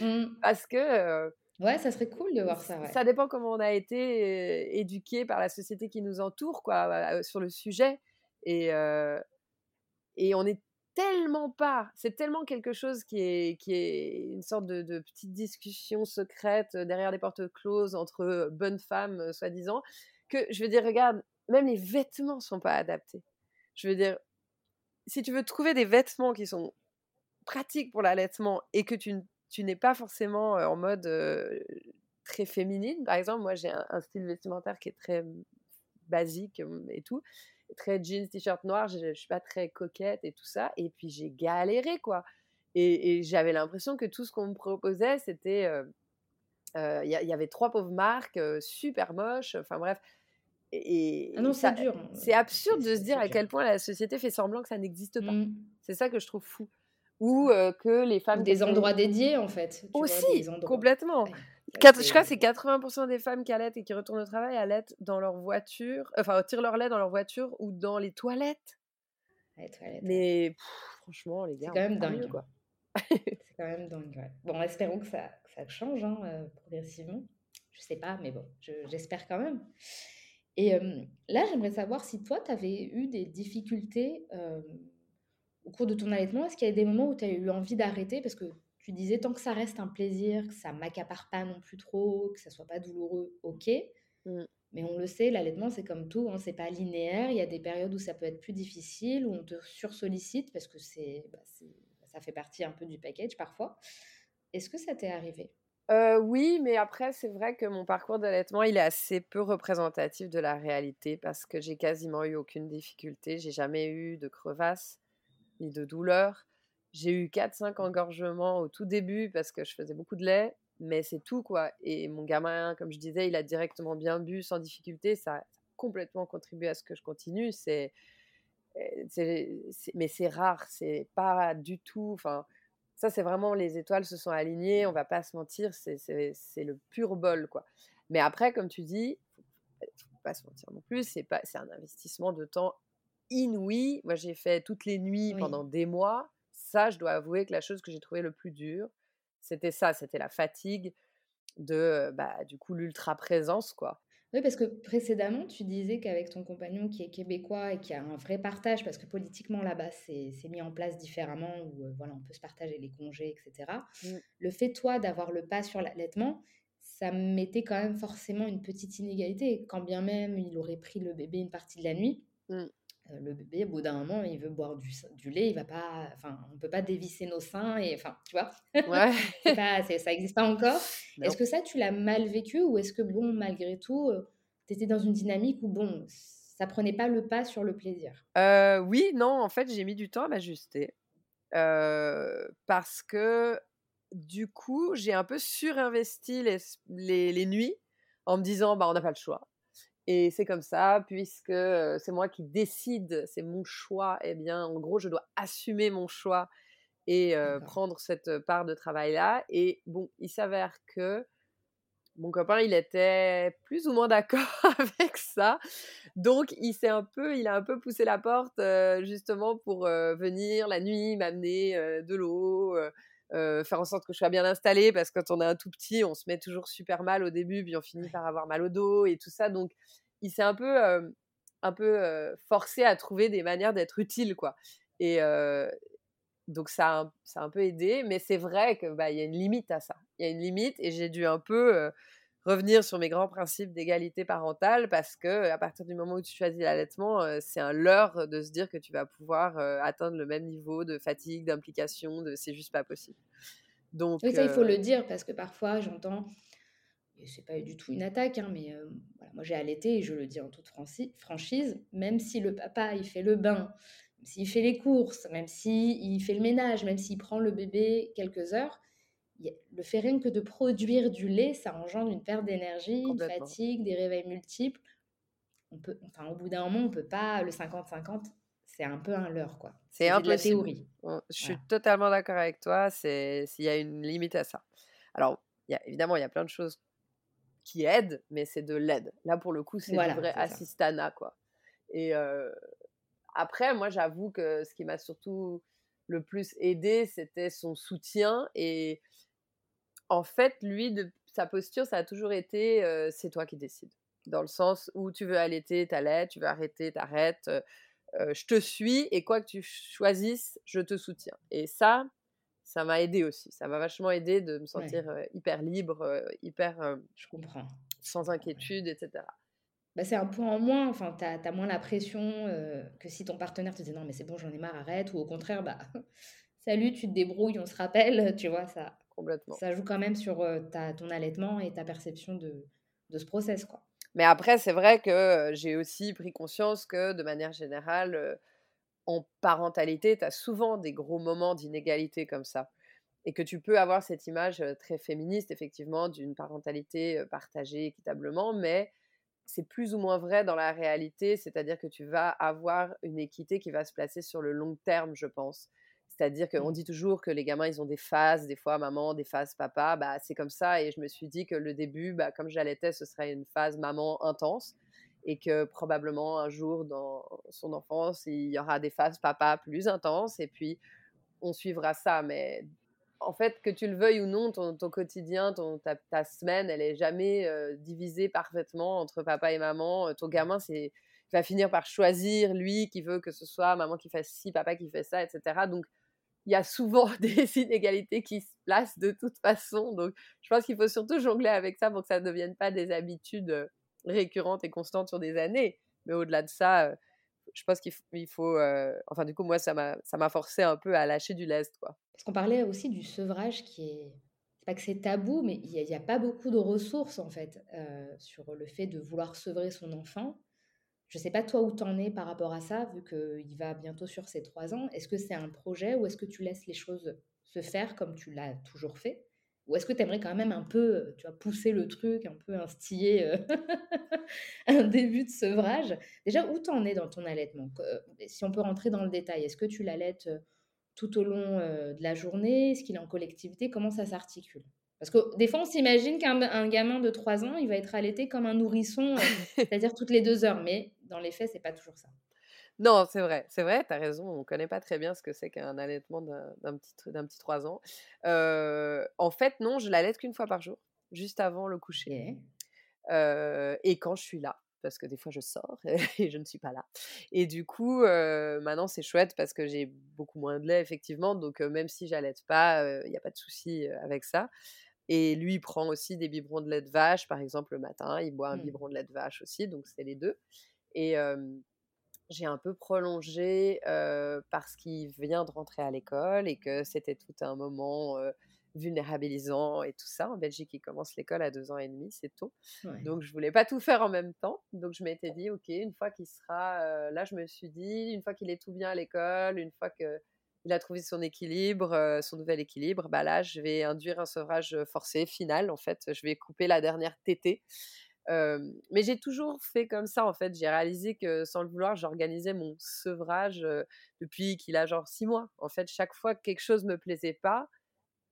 Mmh. Parce que. ouais, ça serait cool de voir ça. Ça dépend comment on a été éduqué par la société qui nous entoure, quoi, sur le sujet. Et, et on est tellement pas, c'est tellement quelque chose qui est, qui est une sorte de, petite discussion secrète derrière des portes closes entre bonnes femmes, soi-disant, que je veux dire, regarde, même les vêtements sont pas adaptés. Je veux dire, si tu veux trouver des vêtements qui sont pratiques pour l'allaitement et que tu, tu n'es pas forcément en mode très féminine, par exemple, moi j'ai un, style vestimentaire qui est très basique et tout très jeans, t-shirt noir, je, ne suis pas très coquette et tout ça. Et puis j'ai galéré, quoi. Et, j'avais l'impression que tout ce qu'on me proposait, c'était. Il y, avait trois pauvres marques, super moches. Enfin bref. Et, ah non, c'est dur. Hein, c'est absurde de se dire à quel point la société fait semblant que ça n'existe pas. Mmh. C'est ça que je trouve fou. Ou que les femmes. Des endroits dédiés, en fait. Aussi, complètement. Je crois que c'est 80% des femmes qui allaitent et qui retournent au travail allaitent dans leur voiture, enfin, tirent leur lait dans leur voiture ou dans les toilettes. Les toilettes Mais franchement, les gars, c'est quand même dingue. quoi. c'est quand même dingue. Bon, espérons que ça, que ça change hein, progressivement. Je sais pas, mais bon, j'espère quand même. Et là, j'aimerais savoir si toi, tu avais eu des difficultés au cours de ton allaitement. Est-ce qu'il y a des moments où tu as eu envie d'arrêter? Parce que tu disais, tant que ça reste un plaisir, que ça m'accapare pas non plus trop, que ça soit pas douloureux, ok. Mmh. Mais on le sait, l'allaitement, c'est comme tout, hein, c'est pas linéaire. Il y a des périodes où ça peut être plus difficile, où on te sursollicite parce que c'est, bah, ça fait partie un peu du package parfois. Est-ce que ça t'est arrivé? Oui, mais après, c'est vrai que mon parcours d'allaitement, il est assez peu représentatif de la réalité parce que j'ai quasiment eu aucune difficulté. J'ai jamais eu de crevasse ni de douleur. J'ai eu 4-5 engorgements au tout début parce que je faisais beaucoup de lait, mais c'est tout quoi. Et mon gamin, comme je disais, il a directement bien bu sans difficulté. Ça a complètement contribué à ce que je continue. C'est, mais c'est rare, c'est pas du tout. Enfin, ça, c'est vraiment les étoiles se sont alignées, on va pas se mentir, c'est le pur bol, quoi. Mais après, comme tu dis, faut pas se mentir non plus, c'est un investissement de temps inouï. Moi, j'ai fait toutes les nuits pendant des mois. Ça, je dois avouer que la chose que j'ai trouvée le plus dur, c'était ça, c'était la fatigue de, bah, du coup, l'ultra présence, quoi. Oui, parce que précédemment, tu disais qu'avec ton compagnon qui est québécois et qui a un vrai partage, parce que politiquement là-bas, c'est mis en place différemment, où euh, voilà, on peut se partager les congés, etc. Mmh. Le fait, toi, d'avoir le pas sur l'allaitement, ça mettait quand même forcément une petite inégalité. Quand bien même il aurait pris le bébé une partie de la nuit, mmh. Euh, le bébé, au bout d'un moment, il veut boire du, du, lait, il va pas, enfin, on peut pas dévisser nos seins et, enfin, tu vois, ouais. pas, ça n'existe pas encore. Est-ce que ça, tu l'as mal vécu ou est-ce que, bon, malgré tout, euh, tu étais dans une dynamique où, bon, ça prenait pas le pas sur le plaisir? Euh, Oui, non, en fait, j'ai mis du temps à m'ajuster. Euh, parce que, du coup, j'ai un peu surinvesti les, les, les, nuits en me disant, bah, on n'a pas le choix. Et c'est comme ça, puisque c'est moi qui décide, c'est mon choix, eh bien, en gros, je dois assumer mon choix et prendre cette part de travail-là. Et bon, il s'avère que mon copain, il était plus ou moins d'accord avec ça. Donc, il s'est un peu, il a un peu poussé la porte justement pour venir la nuit, m'amener de l'eau, faire en sorte que je sois bien installée parce que quand on est un tout petit, on se met toujours super mal au début, puis on finit par avoir mal au dos et tout ça. Donc, il s'est un peu, un peu forcé à trouver des manières d'être utile, quoi. Et, donc ça a, ça a un peu aidé, mais c'est vrai qu'il bah, y a une limite à ça. Il y a une limite et j'ai dû un peu revenir sur mes grands principes d'égalité parentale parce que à partir du moment où tu choisis l'allaitement, c'est un leurre de se dire que tu vas pouvoir atteindre le même niveau de fatigue, d'implication, de c'est juste pas possible. Donc oui, ça il faut le dire parce que parfois j'entends et c'est pas du tout une attaque, hein, mais voilà, moi j'ai allaité et je le dis en toute franchise, même si le papa il fait le bain, s'il fait les courses, même s'il fait le ménage, même s'il prend le bébé quelques heures, le fait rien que de produire du lait, ça engendre une perte d'énergie, une fatigue, des réveils multiples. On peut, enfin, au bout d'un moment, on peut pas. Le 50-50, c'est un peu un leurre, quoi. C'est un peu la théorie. Je suis totalement d'accord avec toi. C'est s'il y a une limite à ça. Alors, y a, évidemment, il y a plein de choses qui aident, mais c'est de l'aide. Là, pour le coup, c'est du vrai assistana, quoi. Et euh, après, moi, j'avoue que ce qui m'a surtout le plus aidé, c'était son soutien. Et en fait, lui, de sa posture, ça a toujours été c'est toi qui décides. Dans le sens où tu veux allaiter, t'allaites, tu veux arrêter, t'arrêtes. je te suis et quoi que tu choisisses, je te soutiens. Et ça, ça m'a aidé aussi. Ça m'a vachement aidé de me sentir hyper libre, hyper. je comprends. Sans inquiétude, etc. Bah, c'est un point en moins. Enfin, tu as, moins la pression que si ton partenaire te dit non, mais c'est bon, j'en ai marre, arrête. Ou au contraire, bah, salut, tu te débrouilles, on se rappelle. Tu vois, ça, Complètement. ça joue quand même sur ta, ton allaitement et ta perception de, de ce process. Quoi. Mais après, c'est vrai que j'ai aussi pris conscience que de manière générale, en parentalité, tu as souvent des gros moments d'inégalité comme ça. Et que tu peux avoir cette image très féministe, effectivement, d'une parentalité partagée équitablement, mais c'est plus ou moins vrai dans la réalité, c'est-à-dire que tu vas avoir une équité qui va se placer sur le long terme, je pense. C'est-à-dire qu'on mmh. dit toujours que les gamins, ils ont des phases, des fois maman, des phases papa. Bah, c'est comme ça. Et je me suis dit que le début, bah, comme j'allaitais, ce serait une phase maman intense. Et que probablement un jour dans son enfance, il y aura des phases papa plus intenses. Et puis, on suivra ça. Mais en fait, que tu le veuilles ou non, ton, quotidien, ton, ta, semaine, elle est jamais divisée parfaitement entre papa et maman. Ton gamin, c'est va finir par choisir lui qui veut que ce soit maman qui fasse ci, papa qui fait ça, etc. Donc il y a souvent des inégalités qui se placent de toute façon. Donc, je pense qu'il faut surtout jongler avec ça pour que ça ne devienne pas des habitudes récurrentes et constantes sur des années. Mais au-delà de ça, je pense qu'il faut. enfin, du coup, moi, ça m'a forcé un peu à lâcher du lest, quoi. Parce qu'on parlait aussi du sevrage qui est. pas que c'est tabou, mais il n'y a, a, pas beaucoup de ressources, en fait, sur le fait de vouloir sevrer son enfant. Je ne sais pas toi où tu en es par rapport à ça, vu qu'il va bientôt sur ses trois ans. Est-ce que c'est un projet ou est-ce que tu laisses les choses se faire comme tu l'as toujours fait? Ou est-ce que tu aimerais quand même un peu tu vois, pousser le truc, un peu instiller euh, un début de sevrage? Déjà, où tu en es dans ton allaitement? Si on peut rentrer dans le détail, est-ce que tu l'allaites euh, tout au long euh, de la journée? Est-ce qu'il est en collectivité? Comment ça s'articule? Parce que des fois, on s'imagine qu'un gamin de 3 ans, il va être allaité comme un nourrisson, euh, c'est-à-dire toutes les deux heures. Mais dans les faits, c'est pas toujours ça. Non, c'est vrai, c'est vrai, tu as raison. On ne connaît pas très bien ce que c'est qu'un allaitement d'un petit, petit 3 ans. Euh, en fait, non, je l'allaite qu'une fois par jour, juste avant le coucher. Euh, et quand je suis là, parce que des fois je sors et je ne suis pas là. Et du coup, maintenant c'est chouette parce que j'ai beaucoup moins de lait, effectivement. Donc, même si j'allaite pas, il n'y a pas de souci avec ça. Et lui, il prend aussi des biberons de lait de vache, par exemple, le matin. Il boit un mmh. biberon de lait de vache aussi, donc c'est les deux. Et j'ai un peu prolongé parce qu'il vient de rentrer à l'école et que c'était tout un moment vulnérabilisant et tout ça. En Belgique, il commence l'école à deux ans et demi, c'est tôt. Donc, je voulais pas tout faire en même temps. Donc, je m'étais dit, OK, une fois qu'il sera... là, je me suis dit, une fois qu'il est tout bien à l'école, une fois que il a trouvé son équilibre, euh, son nouvel équilibre, bah là, je vais induire un sevrage forcé final. En fait, je vais couper la dernière tétée. Mais j'ai toujours fait comme ça, en fait. J'ai réalisé que sans le vouloir, j'organisais mon sevrage depuis qu'il a genre six mois. En fait, chaque fois que quelque chose me plaisait pas,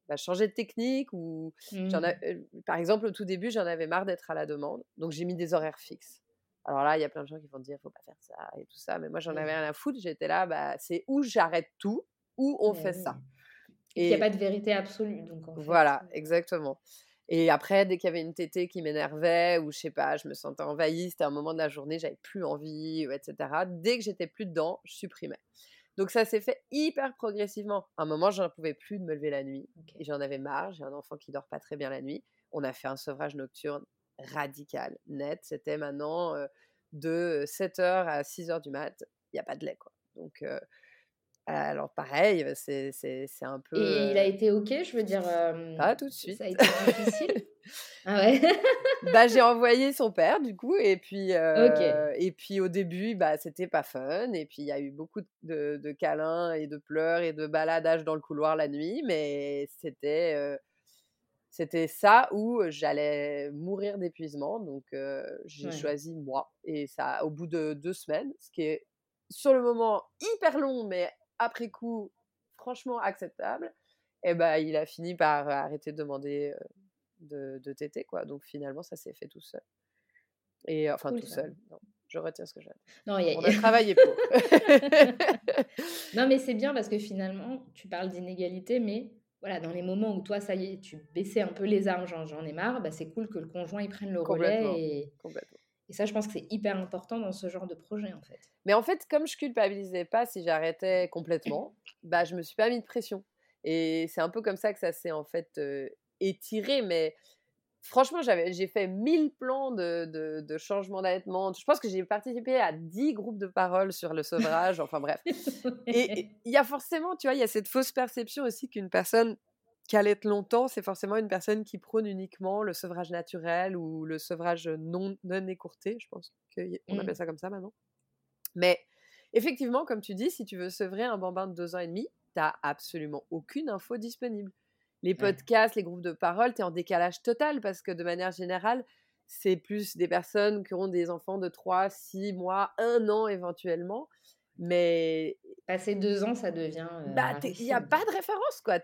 bah, changer de technique ou j'en mmh. par exemple au tout début j'en avais marre d'être à la demande donc j'ai mis des horaires fixes alors là il y a plein de gens qui vont dire faut pas faire ça et tout ça mais moi j'en avais rien à foutre j'étais là bah c'est où j'arrête tout où on fait ça? Et il n'y a pas de vérité absolue. Donc voilà, exactement. Et après, dès qu'il y avait une tétée qui m'énervait, ou je sais pas, je me sentais envahie, c'était un moment de la journée, j'avais plus envie, etc. Dès que j'étais plus dedans, je supprimais. Donc ça s'est fait hyper progressivement. À un moment, j'en pouvais plus de me lever la nuit. J'en avais marre. J'ai un enfant qui dort pas très bien la nuit. On a fait un sevrage nocturne radical, net. C'était maintenant euh, de 7h à 6h du mat. Il n'y a pas de lait, quoi. Donc, euh, alors pareil, c'est un peu... Et il a été OK, je veux dire... pas tout de suite. Ça a été difficile? Ah ouais bah, J'ai envoyé son père, du coup, et puis, et puis au début, bah, c'était pas fun, et puis il y a eu beaucoup de, de, câlins et de pleurs et de baladage dans le couloir la nuit, mais c'était... c'était ça où j'allais mourir d'épuisement, donc j'ai choisi moi. Et ça, au bout de deux semaines, ce qui est sur le moment hyper long, mais après coup, franchement acceptable, et ben, il a fini par arrêter de demander de, de téter, quoi. Donc finalement, ça s'est fait tout seul. Et enfin, tout seul. je retiens ce que j'ai Non, On a travaillé pour. non, mais c'est bien parce que finalement, tu parles d'inégalité, mais voilà, dans les moments où toi, ça y est, tu baissais un peu les armes, j'en ai marre, bah, c'est cool que le conjoint il prenne le relais. Et... Complètement. Et ça, je pense que c'est hyper important dans ce genre de projet, en fait. Mais en fait, comme je culpabilisais pas si j'arrêtais complètement, bah, je me suis pas mis de pression. Et c'est un peu comme ça que ça s'est en fait étiré. Mais franchement, j'ai fait mille plans de, de, de changement d'allaitement. Je pense que j'ai participé à dix groupes de parole sur le sevrage. enfin bref. Et il y a forcément, tu vois, il y a cette fausse perception aussi qu'une personne être longtemps, c'est forcément une personne qui prône uniquement le sevrage naturel ou le sevrage non, non écourté, je pense qu'on appelle mmh. ça comme ça maintenant. Mais effectivement, comme tu dis, si tu veux sevrer un bambin de deux ans et demi, tu n'as absolument aucune info disponible. Les podcasts, les groupes de parole, tu es en décalage total parce que de manière générale, c'est plus des personnes qui ont des enfants de 3, 6 mois, 1 an éventuellement. Mais. Passer deux ans, ça devient. bah, il n'y a pas de référence, quoi.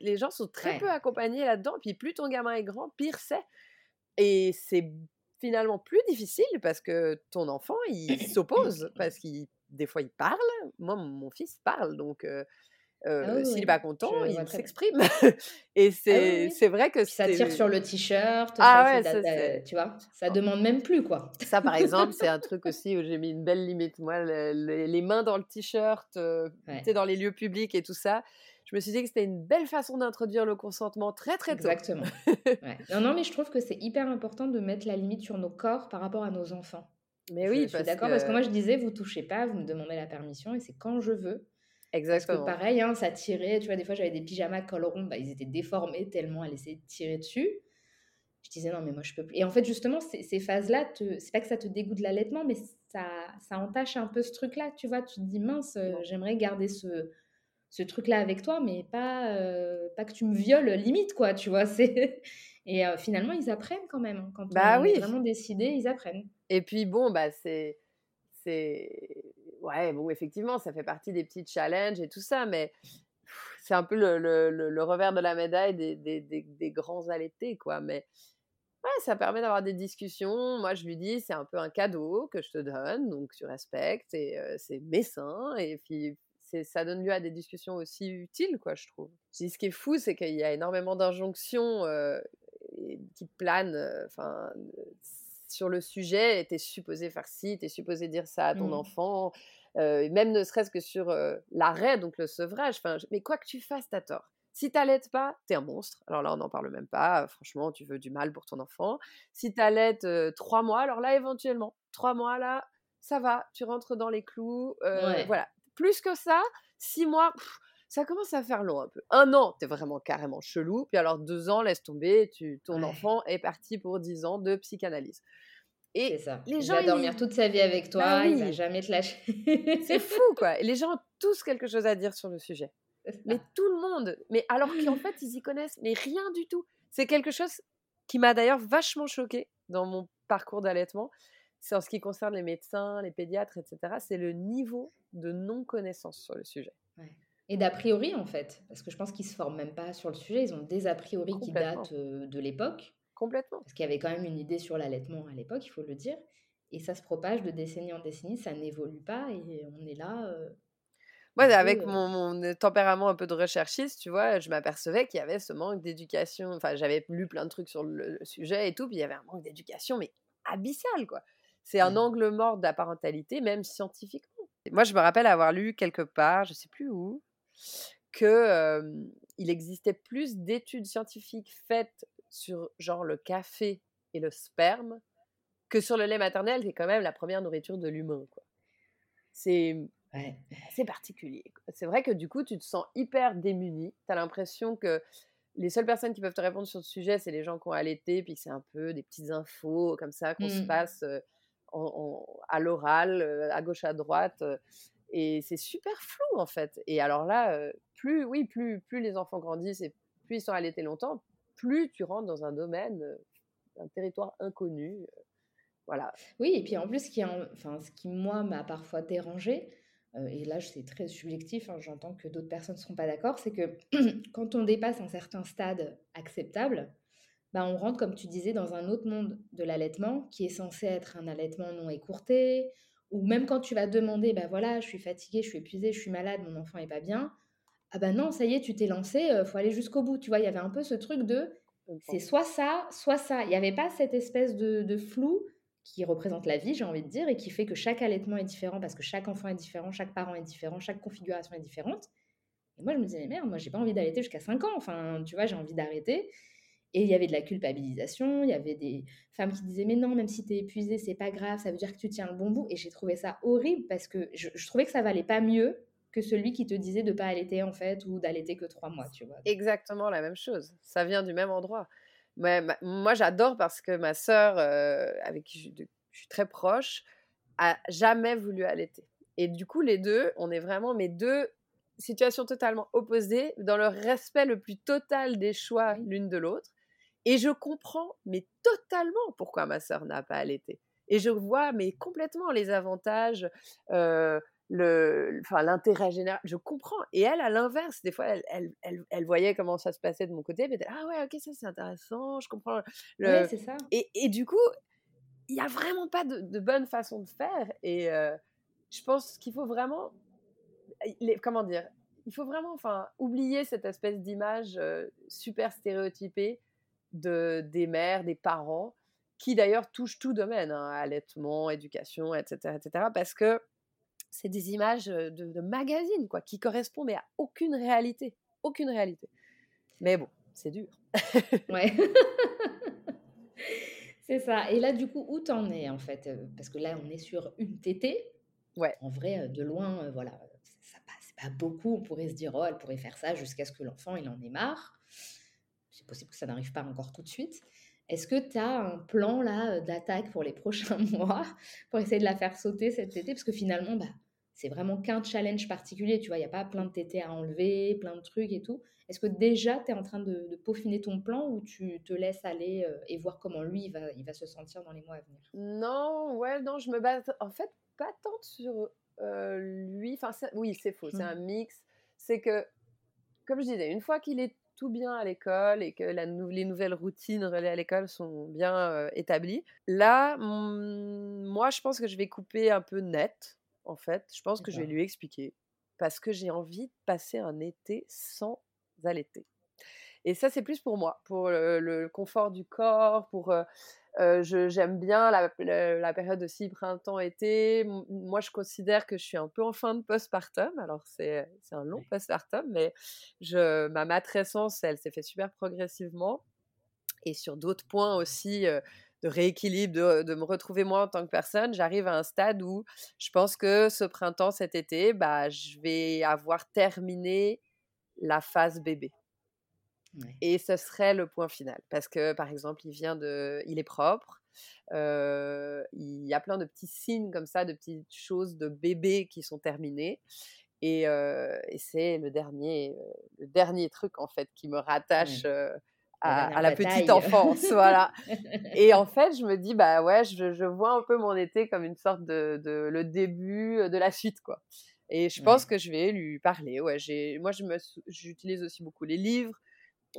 les gens sont très peu accompagnés là-dedans. Puis plus ton gamin est grand, pire c'est. Et c'est finalement plus difficile parce que ton enfant, il s'oppose, parce qu'il des fois il parle. Moi, mon fils parle, donc ah s'il n'est pas content, il s'exprime. et ah c'est vrai que ça tire sur le t-shirt. Ah ouais, tu vois, ça demande même plus quoi. Ça, par exemple, c'est un truc aussi où j'ai mis une belle limite. Moi, les mains dans le t-shirt, tu sais, dans les lieux publics et tout ça. Je me suis dit que c'était une belle façon d'introduire le consentement très très tôt. Exactement. Non, non, mais je trouve que c'est hyper important de mettre la limite sur nos corps par rapport à nos enfants. Mais oui, je, suis d'accord parce que moi je disais vous touchez pas, vous me demandez la permission et c'est quand je veux. Exactement. Parce que pareil, hein, ça tirait. Tu vois, des fois, j'avais des pyjamas col rond, bah, ils étaient déformés tellement elle essayait de tirer dessus. Je disais non, mais moi, je peux plus. Et en fait, justement, ces, phases-là, c'est pas que ça te dégoûte l'allaitement, mais ça, ça entache un peu ce truc-là. Tu vois, tu te dis mince, euh, j'aimerais garder ce, ce truc-là avec toi, mais pas, euh, pas que tu me violes limite, quoi. Tu vois, c'est. Et euh, finalement, ils apprennent quand même. Hein. Quand bah on oui. est vraiment décidé, ils apprennent. Et puis, bon, bah, c'est. C'est ouais, bon, effectivement, ça fait partie des petits challenges et tout ça, mais c'est un peu le, revers de la médaille des, grands allaités, quoi. Mais ouais, ça permet d'avoir des discussions. Moi, je lui dis, c'est un peu un cadeau que je te donne, donc tu respectes, et c'est mes seins, et puis ça donne lieu à des discussions aussi utiles, quoi, je trouve. ce qui est fou, c'est qu'il y a énormément d'injonctions qui planent, enfin sur le sujet, tu es supposé faire ci, tu es supposé dire ça à ton mmh. enfant, euh, même ne serait-ce que sur euh, l'arrêt, donc le sevrage. Mais quoi que tu fasses, t'as tort. Si t'allaites pas, t'es un monstre. Alors là, on n'en parle même pas. Franchement, tu veux du mal pour ton enfant. Si t'allaites euh, trois mois, alors là, éventuellement, trois mois, là, ça va. Tu rentres dans les clous. Voilà. Plus que ça, six mois, ça commence à faire long un peu. Un an, t'es vraiment carrément chelou. Puis alors deux ans, laisse tomber. Tu, ton enfant est parti pour dix ans de psychanalyse. Et ça. les gens, il va dormir toute sa vie avec toi, bah il va jamais te lâcher. c'est fou, quoi. les gens ont tous quelque chose à dire sur le sujet. Mais tout le monde. Mais alors qu'en fait, ils y connaissent, mais rien du tout. C'est quelque chose qui m'a d'ailleurs vachement choqué dans mon parcours d'allaitement. C'est en ce qui concerne les médecins, les pédiatres, etc. C'est le niveau de non-connaissance sur le sujet. Et d'a priori, en fait. Parce que je pense qu'ils se forment même pas sur le sujet. Ils ont des a priori qui datent euh, de l'époque. Complètement. Parce qu'il y avait quand même une idée sur l'allaitement à l'époque, il faut le dire. Et ça se propage de décennie en décennie, ça n'évolue pas et on est là. Euh, Moi, avec euh mon, tempérament un peu de recherchiste, tu vois, je m'apercevais qu'il y avait ce manque d'éducation. Enfin, j'avais lu plein de trucs sur le, sujet et tout, puis il y avait un manque d'éducation, mais abyssal, quoi. C'est un angle mort de la parentalité, même scientifiquement. Moi, je me rappelle avoir lu quelque part, je sais plus où, que il existait plus d'études scientifiques faites sur genre le café et le sperme que sur le lait maternel, qui est quand même la première nourriture de l'humain. C'est ouais. particulier. C'est vrai que du coup, tu te sens hyper démuni. Tu as l'impression que les seules personnes qui peuvent te répondre sur ce sujet, c'est les gens qui ont allaité, puis c'est un peu des petites infos comme ça qu'on se mmh. passe à l'oral, à gauche, à droite. Et c'est super flou en fait. Et alors là, plus, oui, plus, plus les enfants grandissent et plus ils sont allaités longtemps, plus tu rentres dans un domaine, un territoire inconnu. voilà. Oui, et puis en plus, ce qui, enfin, ce qui moi, m'a parfois dérangé, et là c'est très subjectif, hein, j'entends que d'autres personnes ne seront pas d'accord, c'est que quand on dépasse un certain stade acceptable, bah, on rentre, comme tu disais, dans un autre monde de l'allaitement qui est censé être un allaitement non écourté, ou même quand tu vas demander, bah voilà, je suis fatiguée, je suis épuisée, je suis malade, mon enfant est pas bien, ah ben non, ça y est, tu t'es lancé, il faut aller jusqu'au bout. Tu vois, il y avait un peu ce truc de c'est soit ça, soit ça. Il n'y avait pas cette espèce de, flou qui représente la vie, j'ai envie de dire, et qui fait que chaque allaitement est différent parce que chaque enfant est différent, chaque parent est différent, chaque configuration est différente. Et moi, je me disais, mais merde, moi, j'ai pas envie d'allaiter jusqu'à 5 ans. Enfin, tu vois, j'ai envie d'arrêter. Et il y avait de la culpabilisation, il y avait des femmes qui disaient, mais non, même si tu es épuisée, c'est pas grave, ça veut dire que tu tiens le bon bout. Et j'ai trouvé ça horrible parce que je, je trouvais que ça valait pas mieux que celui qui te disait de pas allaiter en fait ou d'allaiter que trois mois, tu vois. Exactement la même chose. Ça vient du même endroit. Mais, moi, j'adore parce que ma sœur, euh, avec qui je, suis très proche, a jamais voulu allaiter. Et du coup, les deux, on est vraiment mes deux situations totalement opposées, dans le respect le plus total des choix l'une de l'autre. Et je comprends, mais totalement, pourquoi ma sœur n'a pas allaité. Et je vois, mais complètement les avantages, euh, le, enfin, l'intérêt général. Je comprends. Et elle, à l'inverse, des fois, elle, elle, elle, elle, voyait comment ça se passait de mon côté. Mais ah ouais, ok, ça c'est intéressant, je comprends. Le... Oui, c'est ça. Et, et, du coup, il n'y a vraiment pas de, de, bonne façon de faire. Et euh, je pense qu'il faut vraiment, les, comment dire, il faut vraiment, enfin, oublier cette espèce d'image euh, super stéréotypée de des mères, des parents, qui d'ailleurs touche tout domaine, hein, allaitement, éducation, etc., etc., parce que c'est des images de, de magazines, quoi, qui correspondent à aucune réalité, aucune réalité. Mais bon, c'est dur. ouais. c'est ça. Et là, du coup, où t'en es, en fait Parce que là, on est sur une tétée. Ouais. En vrai, de loin, voilà, ça passe pas beaucoup. On pourrait se dire, oh, elle pourrait faire ça jusqu'à ce que l'enfant, il en ait marre. C'est possible que ça n'arrive pas encore tout de suite. Est-ce que tu as un plan là d'attaque pour les prochains mois pour essayer de la faire sauter cette tétée Parce que finalement, bah, c'est vraiment qu'un challenge particulier, tu vois, il n'y a pas plein de tétés à enlever, plein de trucs et tout. Est-ce que déjà tu es en train de, de, peaufiner ton plan ou tu te laisses aller et voir comment lui il va, il va se sentir dans les mois à venir? Non, ouais, non, je me base en fait pas tant sur euh, lui. Enfin, oui, c'est faux, c'est mmh. un mix. C'est que, comme je disais, une fois qu'il est tout bien à l'école et que la, les nouvelles routines relais à l'école sont bien euh, établies. Là, moi, je pense que je vais couper un peu net, en fait. Je pense que je vais lui expliquer parce que j'ai envie de passer un été sans allaiter. Et ça, c'est plus pour moi, pour le, le confort du corps, pour euh, j'aime bien la, la, période aussi printemps-été. Moi, je considère que je suis un peu en fin de postpartum. Alors, c'est un long postpartum, mais je, ma matrescence, elle s'est fait super progressivement. Et sur d'autres points aussi de rééquilibre, de, de, me retrouver moi en tant que personne, j'arrive à un stade où je pense que ce printemps, cet été, bah, je vais avoir terminé la phase bébé. Et ce serait le point final. Parce que, par exemple, il vient de. Il est propre. Euh, il y a plein de petits signes comme ça, de petites choses de bébé qui sont terminées. Et, euh, et c'est le dernier, le dernier truc, en fait, qui me rattache. Euh, à, à, la petite enfance, voilà. Et en fait, je me dis, bah ouais, je, je, vois un peu mon été comme une sorte de, de le début de la suite, quoi. Et je pense que je vais lui parler. Ouais, j'ai, moi, je me, j'utilise aussi beaucoup les livres.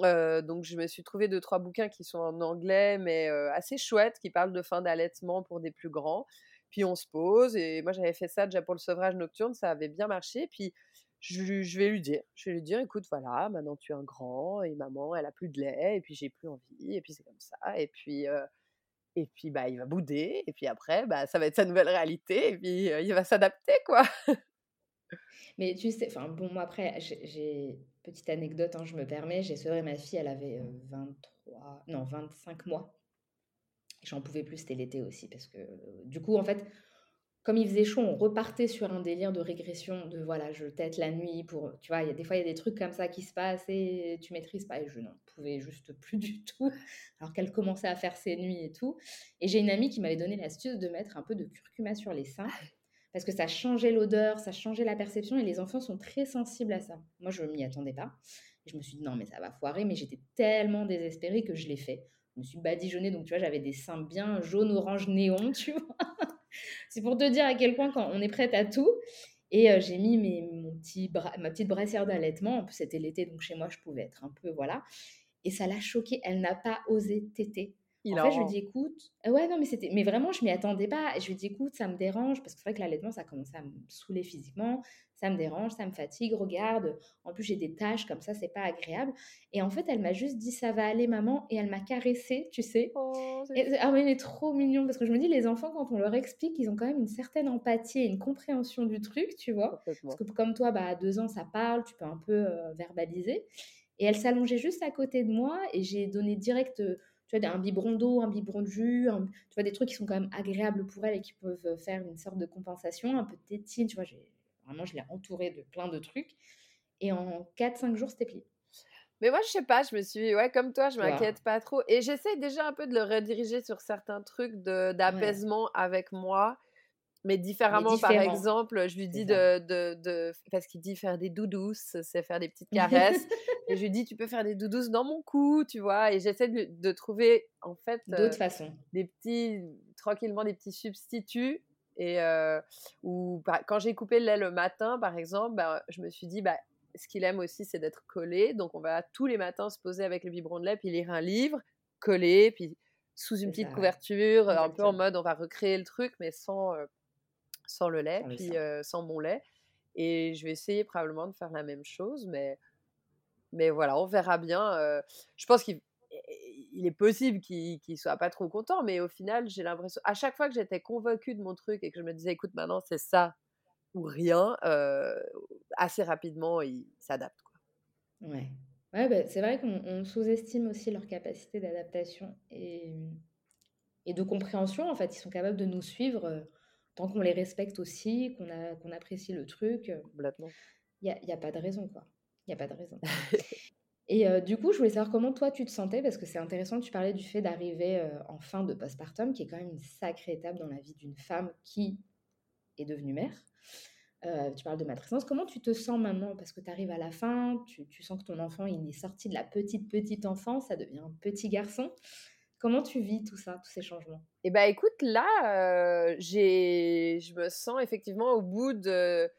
Euh, donc je me suis trouvé deux trois bouquins qui sont en anglais mais euh, assez chouettes qui parlent de fin d'allaitement pour des plus grands. Puis on se pose et moi j'avais fait ça déjà pour le sevrage nocturne, ça avait bien marché. Puis je, vais lui dire, je vais lui dire, écoute voilà, maintenant tu es un grand et maman elle a plus de lait et puis j'ai plus envie et puis c'est comme ça et puis euh, et puis bah il va bouder et puis après bah ça va être sa nouvelle réalité et puis il va s'adapter quoi. Mais tu sais, enfin bon après j'ai Petite anecdote, hein, je me permets, j'ai sevré ma fille, elle avait 23, non 25 mois. J'en pouvais plus, c'était l'été aussi, parce que du coup, en fait, comme il faisait chaud, on repartait sur un délire de régression, de voilà, je tête la nuit pour, tu vois, des fois, il y a des trucs comme ça qui se passent et tu maîtrises pas, et je n'en pouvais juste plus du tout, alors qu'elle commençait à faire ses nuits et tout. Et j'ai une amie qui m'avait donné l'astuce de mettre un peu de curcuma sur les seins parce que ça changeait l'odeur, ça changeait la perception et les enfants sont très sensibles à ça. Moi, je m'y attendais pas. Je me suis dit, non, mais ça va foirer, mais j'étais tellement désespérée que je l'ai fait. Je me suis badigeonnée, donc tu vois, j'avais des seins bien jaune, orange, néon, tu vois. C'est pour te dire à quel point quand on est prête à tout. Et euh, j'ai mis mon petit ma petite brassière d'allaitement. En plus, c'était l'été, donc chez moi, je pouvais être un peu, voilà. Et ça l'a choquée. Elle n'a pas osé téter en fait, je lui dis écoute, euh, ouais, non, mais c'était, mais vraiment, je m'y attendais pas. Je lui dis écoute, ça me dérange parce que c'est vrai que l'allaitement, ça commençait à me saouler physiquement, ça me dérange, ça me fatigue. Regarde, en plus, j'ai des taches comme ça, c'est pas agréable. Et en fait, elle m'a juste dit ça va aller, maman, et elle m'a caressé, tu sais. Oh, ah, mais il est trop mignon parce que je me dis, les enfants, quand on leur explique, ils ont quand même une certaine empathie et une compréhension du truc, tu vois. Parce que comme toi, bah, à deux ans, ça parle, tu peux un peu euh, verbaliser. Et elle s'allongeait juste à côté de moi et j'ai donné direct tu vois, un biberon d'eau, un biberon de jus, tu vois, des trucs qui sont quand même agréables pour elle et qui peuvent faire une sorte de compensation, un peu de tétine, tu vois, vraiment, je l'ai entourée de plein de trucs. Et en 4-5 jours, c'était plié. Mais moi, je sais pas, je me suis, ouais, comme toi, je m'inquiète pas trop. Et j'essaie déjà un peu de le rediriger sur certains trucs d'apaisement avec moi. Mais différemment, par exemple, je lui dis de, de, de, Parce qu'il dit faire des doudous, c'est faire des petites caresses. et je lui dis, tu peux faire des doudous dans mon cou, tu vois. Et j'essaie de, de, trouver, en fait. D'autres façons. Des petits. Tranquillement, des petits substituts. Et euh, ou, quand j'ai coupé le lait le matin, par exemple, bah, je me suis dit, bah, ce qu'il aime aussi, c'est d'être collé. Donc, on va tous les matins se poser avec le biberon de lait, puis lire un livre, collé, puis sous une petite couverture, un peu en mode on va recréer le truc, mais sans, sans le lait, puis sans mon lait. Et je vais essayer probablement de faire la même chose, mais, mais voilà, on verra bien. je pense qu'il il est possible qu'il ne soit pas trop content, mais au final, j'ai l'impression, à chaque fois que j'étais convaincue de mon truc et que je me disais, écoute, maintenant c'est ça ou rien, assez rapidement, il s'adapte. Ouais. Ouais, bah, c'est vrai qu'on sous-estime aussi leur capacité d'adaptation et, et de compréhension. En fait, ils sont capables de nous suivre tant qu'on les respecte aussi, qu'on apprécie le truc, euh, il n'y a, y a pas de raison, quoi. Il n'y a pas de raison. Et euh, du coup, je voulais savoir comment toi tu te sentais, parce que c'est intéressant, tu parlais du fait d'arriver euh, en fin de postpartum, qui est quand même une sacrée étape dans la vie d'une femme qui est devenue mère. tu parles de matrescence. Comment tu te sens maintenant? Parce que tu arrives à la fin, tu, tu, sens que ton enfant il est sorti de la petite, petite enfance, ça devient un petit garçon. Comment tu vis tout ça, tous ces changements? Eh bien, écoute, là, j'ai, je me sens effectivement au bout de.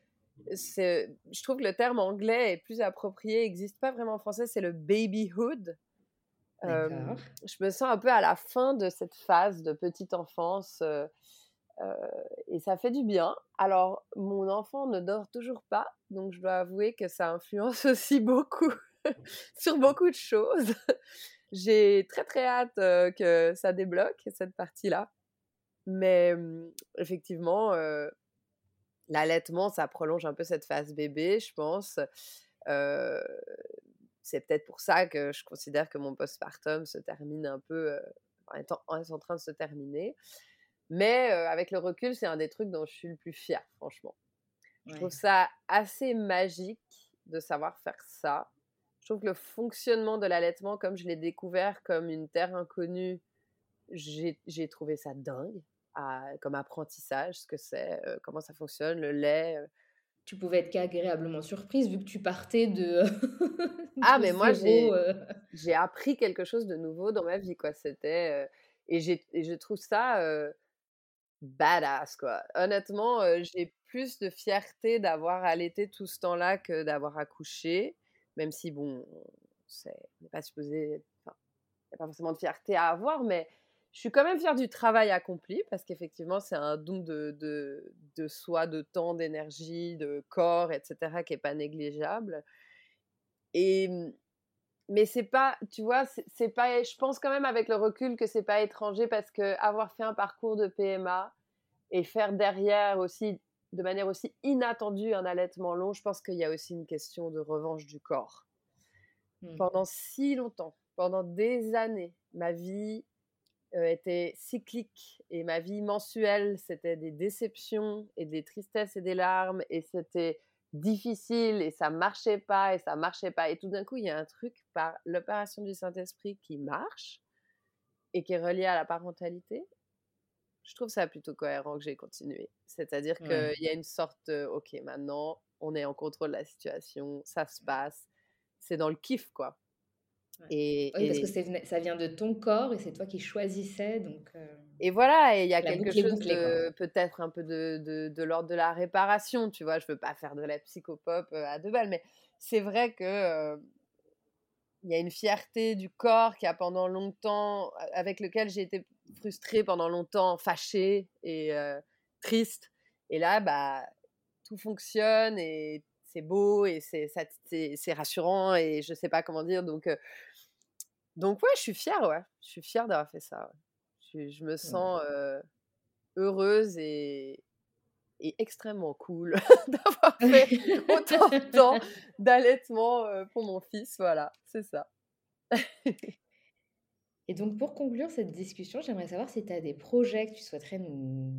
Je trouve que le terme anglais est plus approprié, n'existe pas vraiment en français, c'est le babyhood. je me sens un peu à la fin de cette phase de petite enfance et ça fait du bien. Alors, mon enfant ne dort toujours pas, donc je dois avouer que ça influence aussi beaucoup sur beaucoup de choses. J'ai très très hâte que ça débloque cette partie-là. Mais effectivement, l'allaitement, ça prolonge un peu cette phase bébé, je pense. c'est peut-être pour ça que je considère que mon postpartum se termine un peu, est en, train de se terminer. Mais avec le recul, c'est un des trucs dont je suis le plus fière, franchement. Je trouve ça assez magique de savoir faire ça je trouve que le fonctionnement de l'allaitement, comme je l'ai découvert comme une terre inconnue, j'ai trouvé ça dingue comme apprentissage, ce que c'est, euh, comment ça fonctionne, le lait. Euh. Tu pouvais être qu'agréablement surprise vu que tu partais de. ah, mais moi, euh. j'ai appris quelque chose de nouveau dans ma vie, quoi. C'était. et, et je trouve ça badass, quoi. Honnêtement, j'ai plus de fierté d'avoir allaité tout ce temps-là que d'avoir accouché même si, bon, on n'est pas supposé, il n'y a pas forcément de fierté à avoir, mais je suis quand même fière du travail accompli parce qu'effectivement, c'est un don de, de, de, soi, de temps, d'énergie, de corps, etc., qui n'est pas négligeable. Et, mais c'est pas, tu vois, c'est pas, je pense quand même avec le recul que c'est pas étranger parce que avoir fait un parcours de PMA et faire derrière aussi de manière aussi inattendue un allaitement long, je pense qu'il y a aussi une question de revanche du corps. Mmh. Pendant si longtemps, pendant des années, ma vie euh, était cyclique et ma vie mensuelle, c'était des déceptions et des tristesses et des larmes et c'était difficile et ça marchait pas et ça marchait pas. Et tout d'un coup, il y a un truc par l'opération du Saint-Esprit qui marche et qui est relié à la parentalité je trouve ça plutôt cohérent que j'ai continué. C'est-à-dire qu'il y a une sorte de, OK, maintenant, on est en contrôle de la situation, ça se passe, c'est dans le kiff, quoi. Et, oui, parce que ça vient de ton corps et c'est toi qui choisissais. Donc, euh, Et voilà, et il y a quelque chose de peut-être un peu de, de, de l'ordre de la réparation, tu vois? Je veux pas faire de la psychopop à deux balles, mais c'est vrai que euh, il y a une fierté du corps qui a pendant longtemps, avec lequel j'ai été frustrée pendant longtemps, fâchée et triste. Et là, bah, tout fonctionne et c'est beau et c'est rassurant et je sais pas comment dire. Donc, donc ouais, je suis fière, ouais. Je suis fière d'avoir fait ça. Je, me sens heureuse et, et extrêmement cool d'avoir fait autant de temps d'allaitement pour mon fils. Voilà, c'est ça. et donc, pour conclure cette discussion, j'aimerais savoir si tu as des projets que tu souhaiterais nous,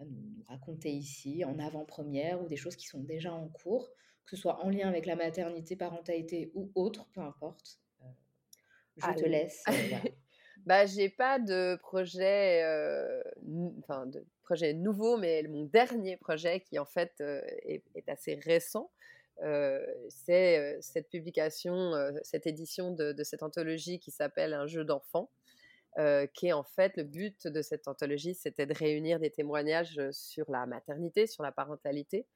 nous raconter ici, en avant-première, ou des choses qui sont déjà en cours, que ce soit en lien avec la maternité, parentalité ou autre, peu importe. je te laisse. bah, j'ai pas de projet, euh, enfin de projet nouveau, mais mon dernier projet qui en fait est, assez récent, c'est cette publication, cette édition de, cette anthologie qui s'appelle Un jeu d'enfant, qui est en fait le but de cette anthologie, c'était de réunir des témoignages sur la maternité, sur la parentalité.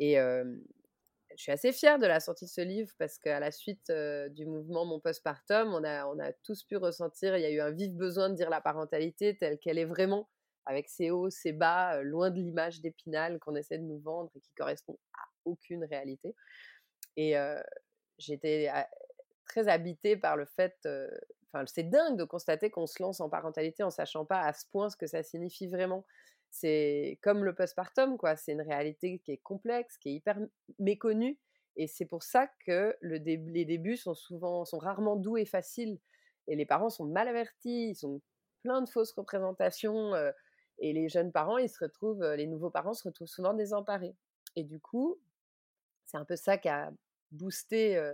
Et je suis assez fière de la sortie de ce livre parce qu'à la suite du mouvement Mon Postpartum, on on a tous pu ressentir, il y a eu un vif besoin de dire la parentalité telle qu'elle est vraiment, avec ses hauts, ses bas, loin de l'image d'épinal qu'on essaie de nous vendre et qui correspond à aucune réalité. Et j'étais très habitée par le fait, c'est dingue de constater qu'on se lance en parentalité en sachant pas à ce point ce que ça signifie vraiment c'est comme le postpartum, quoi. C'est une réalité qui est complexe, qui est hyper méconnue. Et c'est pour ça que le les débuts sont souvent, sont rarement doux et faciles. Et les parents sont mal avertis, ils ont plein de fausses représentations. Et les jeunes parents, ils se retrouvent, les nouveaux parents se retrouvent souvent désemparés. Et du coup, c'est un peu ça qui a boosté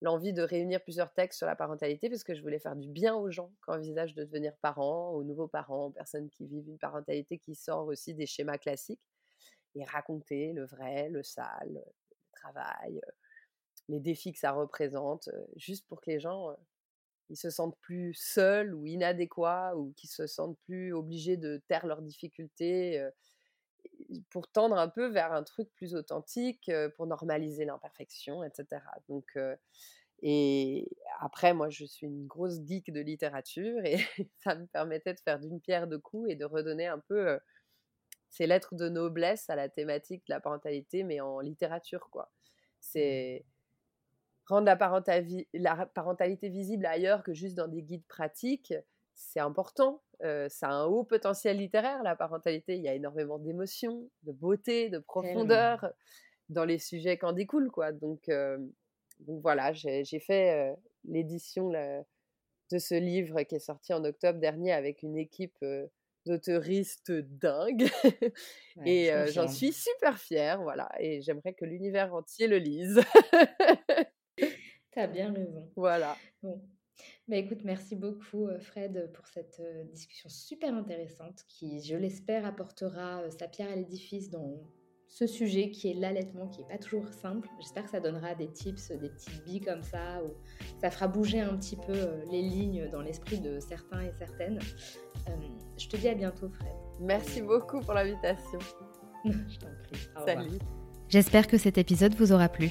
l'envie de réunir plusieurs textes sur la parentalité parce que je voulais faire du bien aux gens qui envisagent de devenir parents, aux nouveaux parents, aux personnes qui vivent une parentalité qui sort aussi des schémas classiques et raconter le vrai, le sale, le travail, les défis que ça représente, juste pour que les gens ils se sentent plus seuls ou inadéquats ou qu'ils se sentent plus obligés de taire leurs difficultés pour tendre un peu vers un truc plus authentique, pour normaliser l'imperfection, etc. Donc, et après, moi, je suis une grosse geek de littérature et ça me permettait de faire d'une pierre deux coups et de redonner un peu ces lettres de noblesse à la thématique de la parentalité, mais en littérature, quoi. C'est rendre la, la parentalité visible ailleurs que juste dans des guides pratiques, c'est important. ça a un haut potentiel littéraire, la parentalité. Il y a énormément d'émotions, de beauté, de profondeur dans les sujets qu'en découlent. Quoi. Donc, donc voilà, j'ai fait l'édition de ce livre qui est sorti en octobre dernier avec une équipe d'auteuristes dingues. et j'en suis super fière. Voilà, et j'aimerais que l'univers entier le lise. T'as bien raison. Voilà. Bon. Bah, écoute, merci beaucoup euh, Fred pour cette euh, discussion super intéressante qui, je l'espère, apportera euh, sa pierre à l'édifice dans ce sujet qui est l'allaitement, qui n'est pas toujours simple. J'espère que ça donnera des tips, des petites billes comme ça, ou ça fera bouger un petit peu les lignes dans l'esprit de certains et certaines. je te dis à bientôt Fred. Merci beaucoup pour l'invitation. je t'en prie. Salut. J'espère que cet épisode vous aura plu.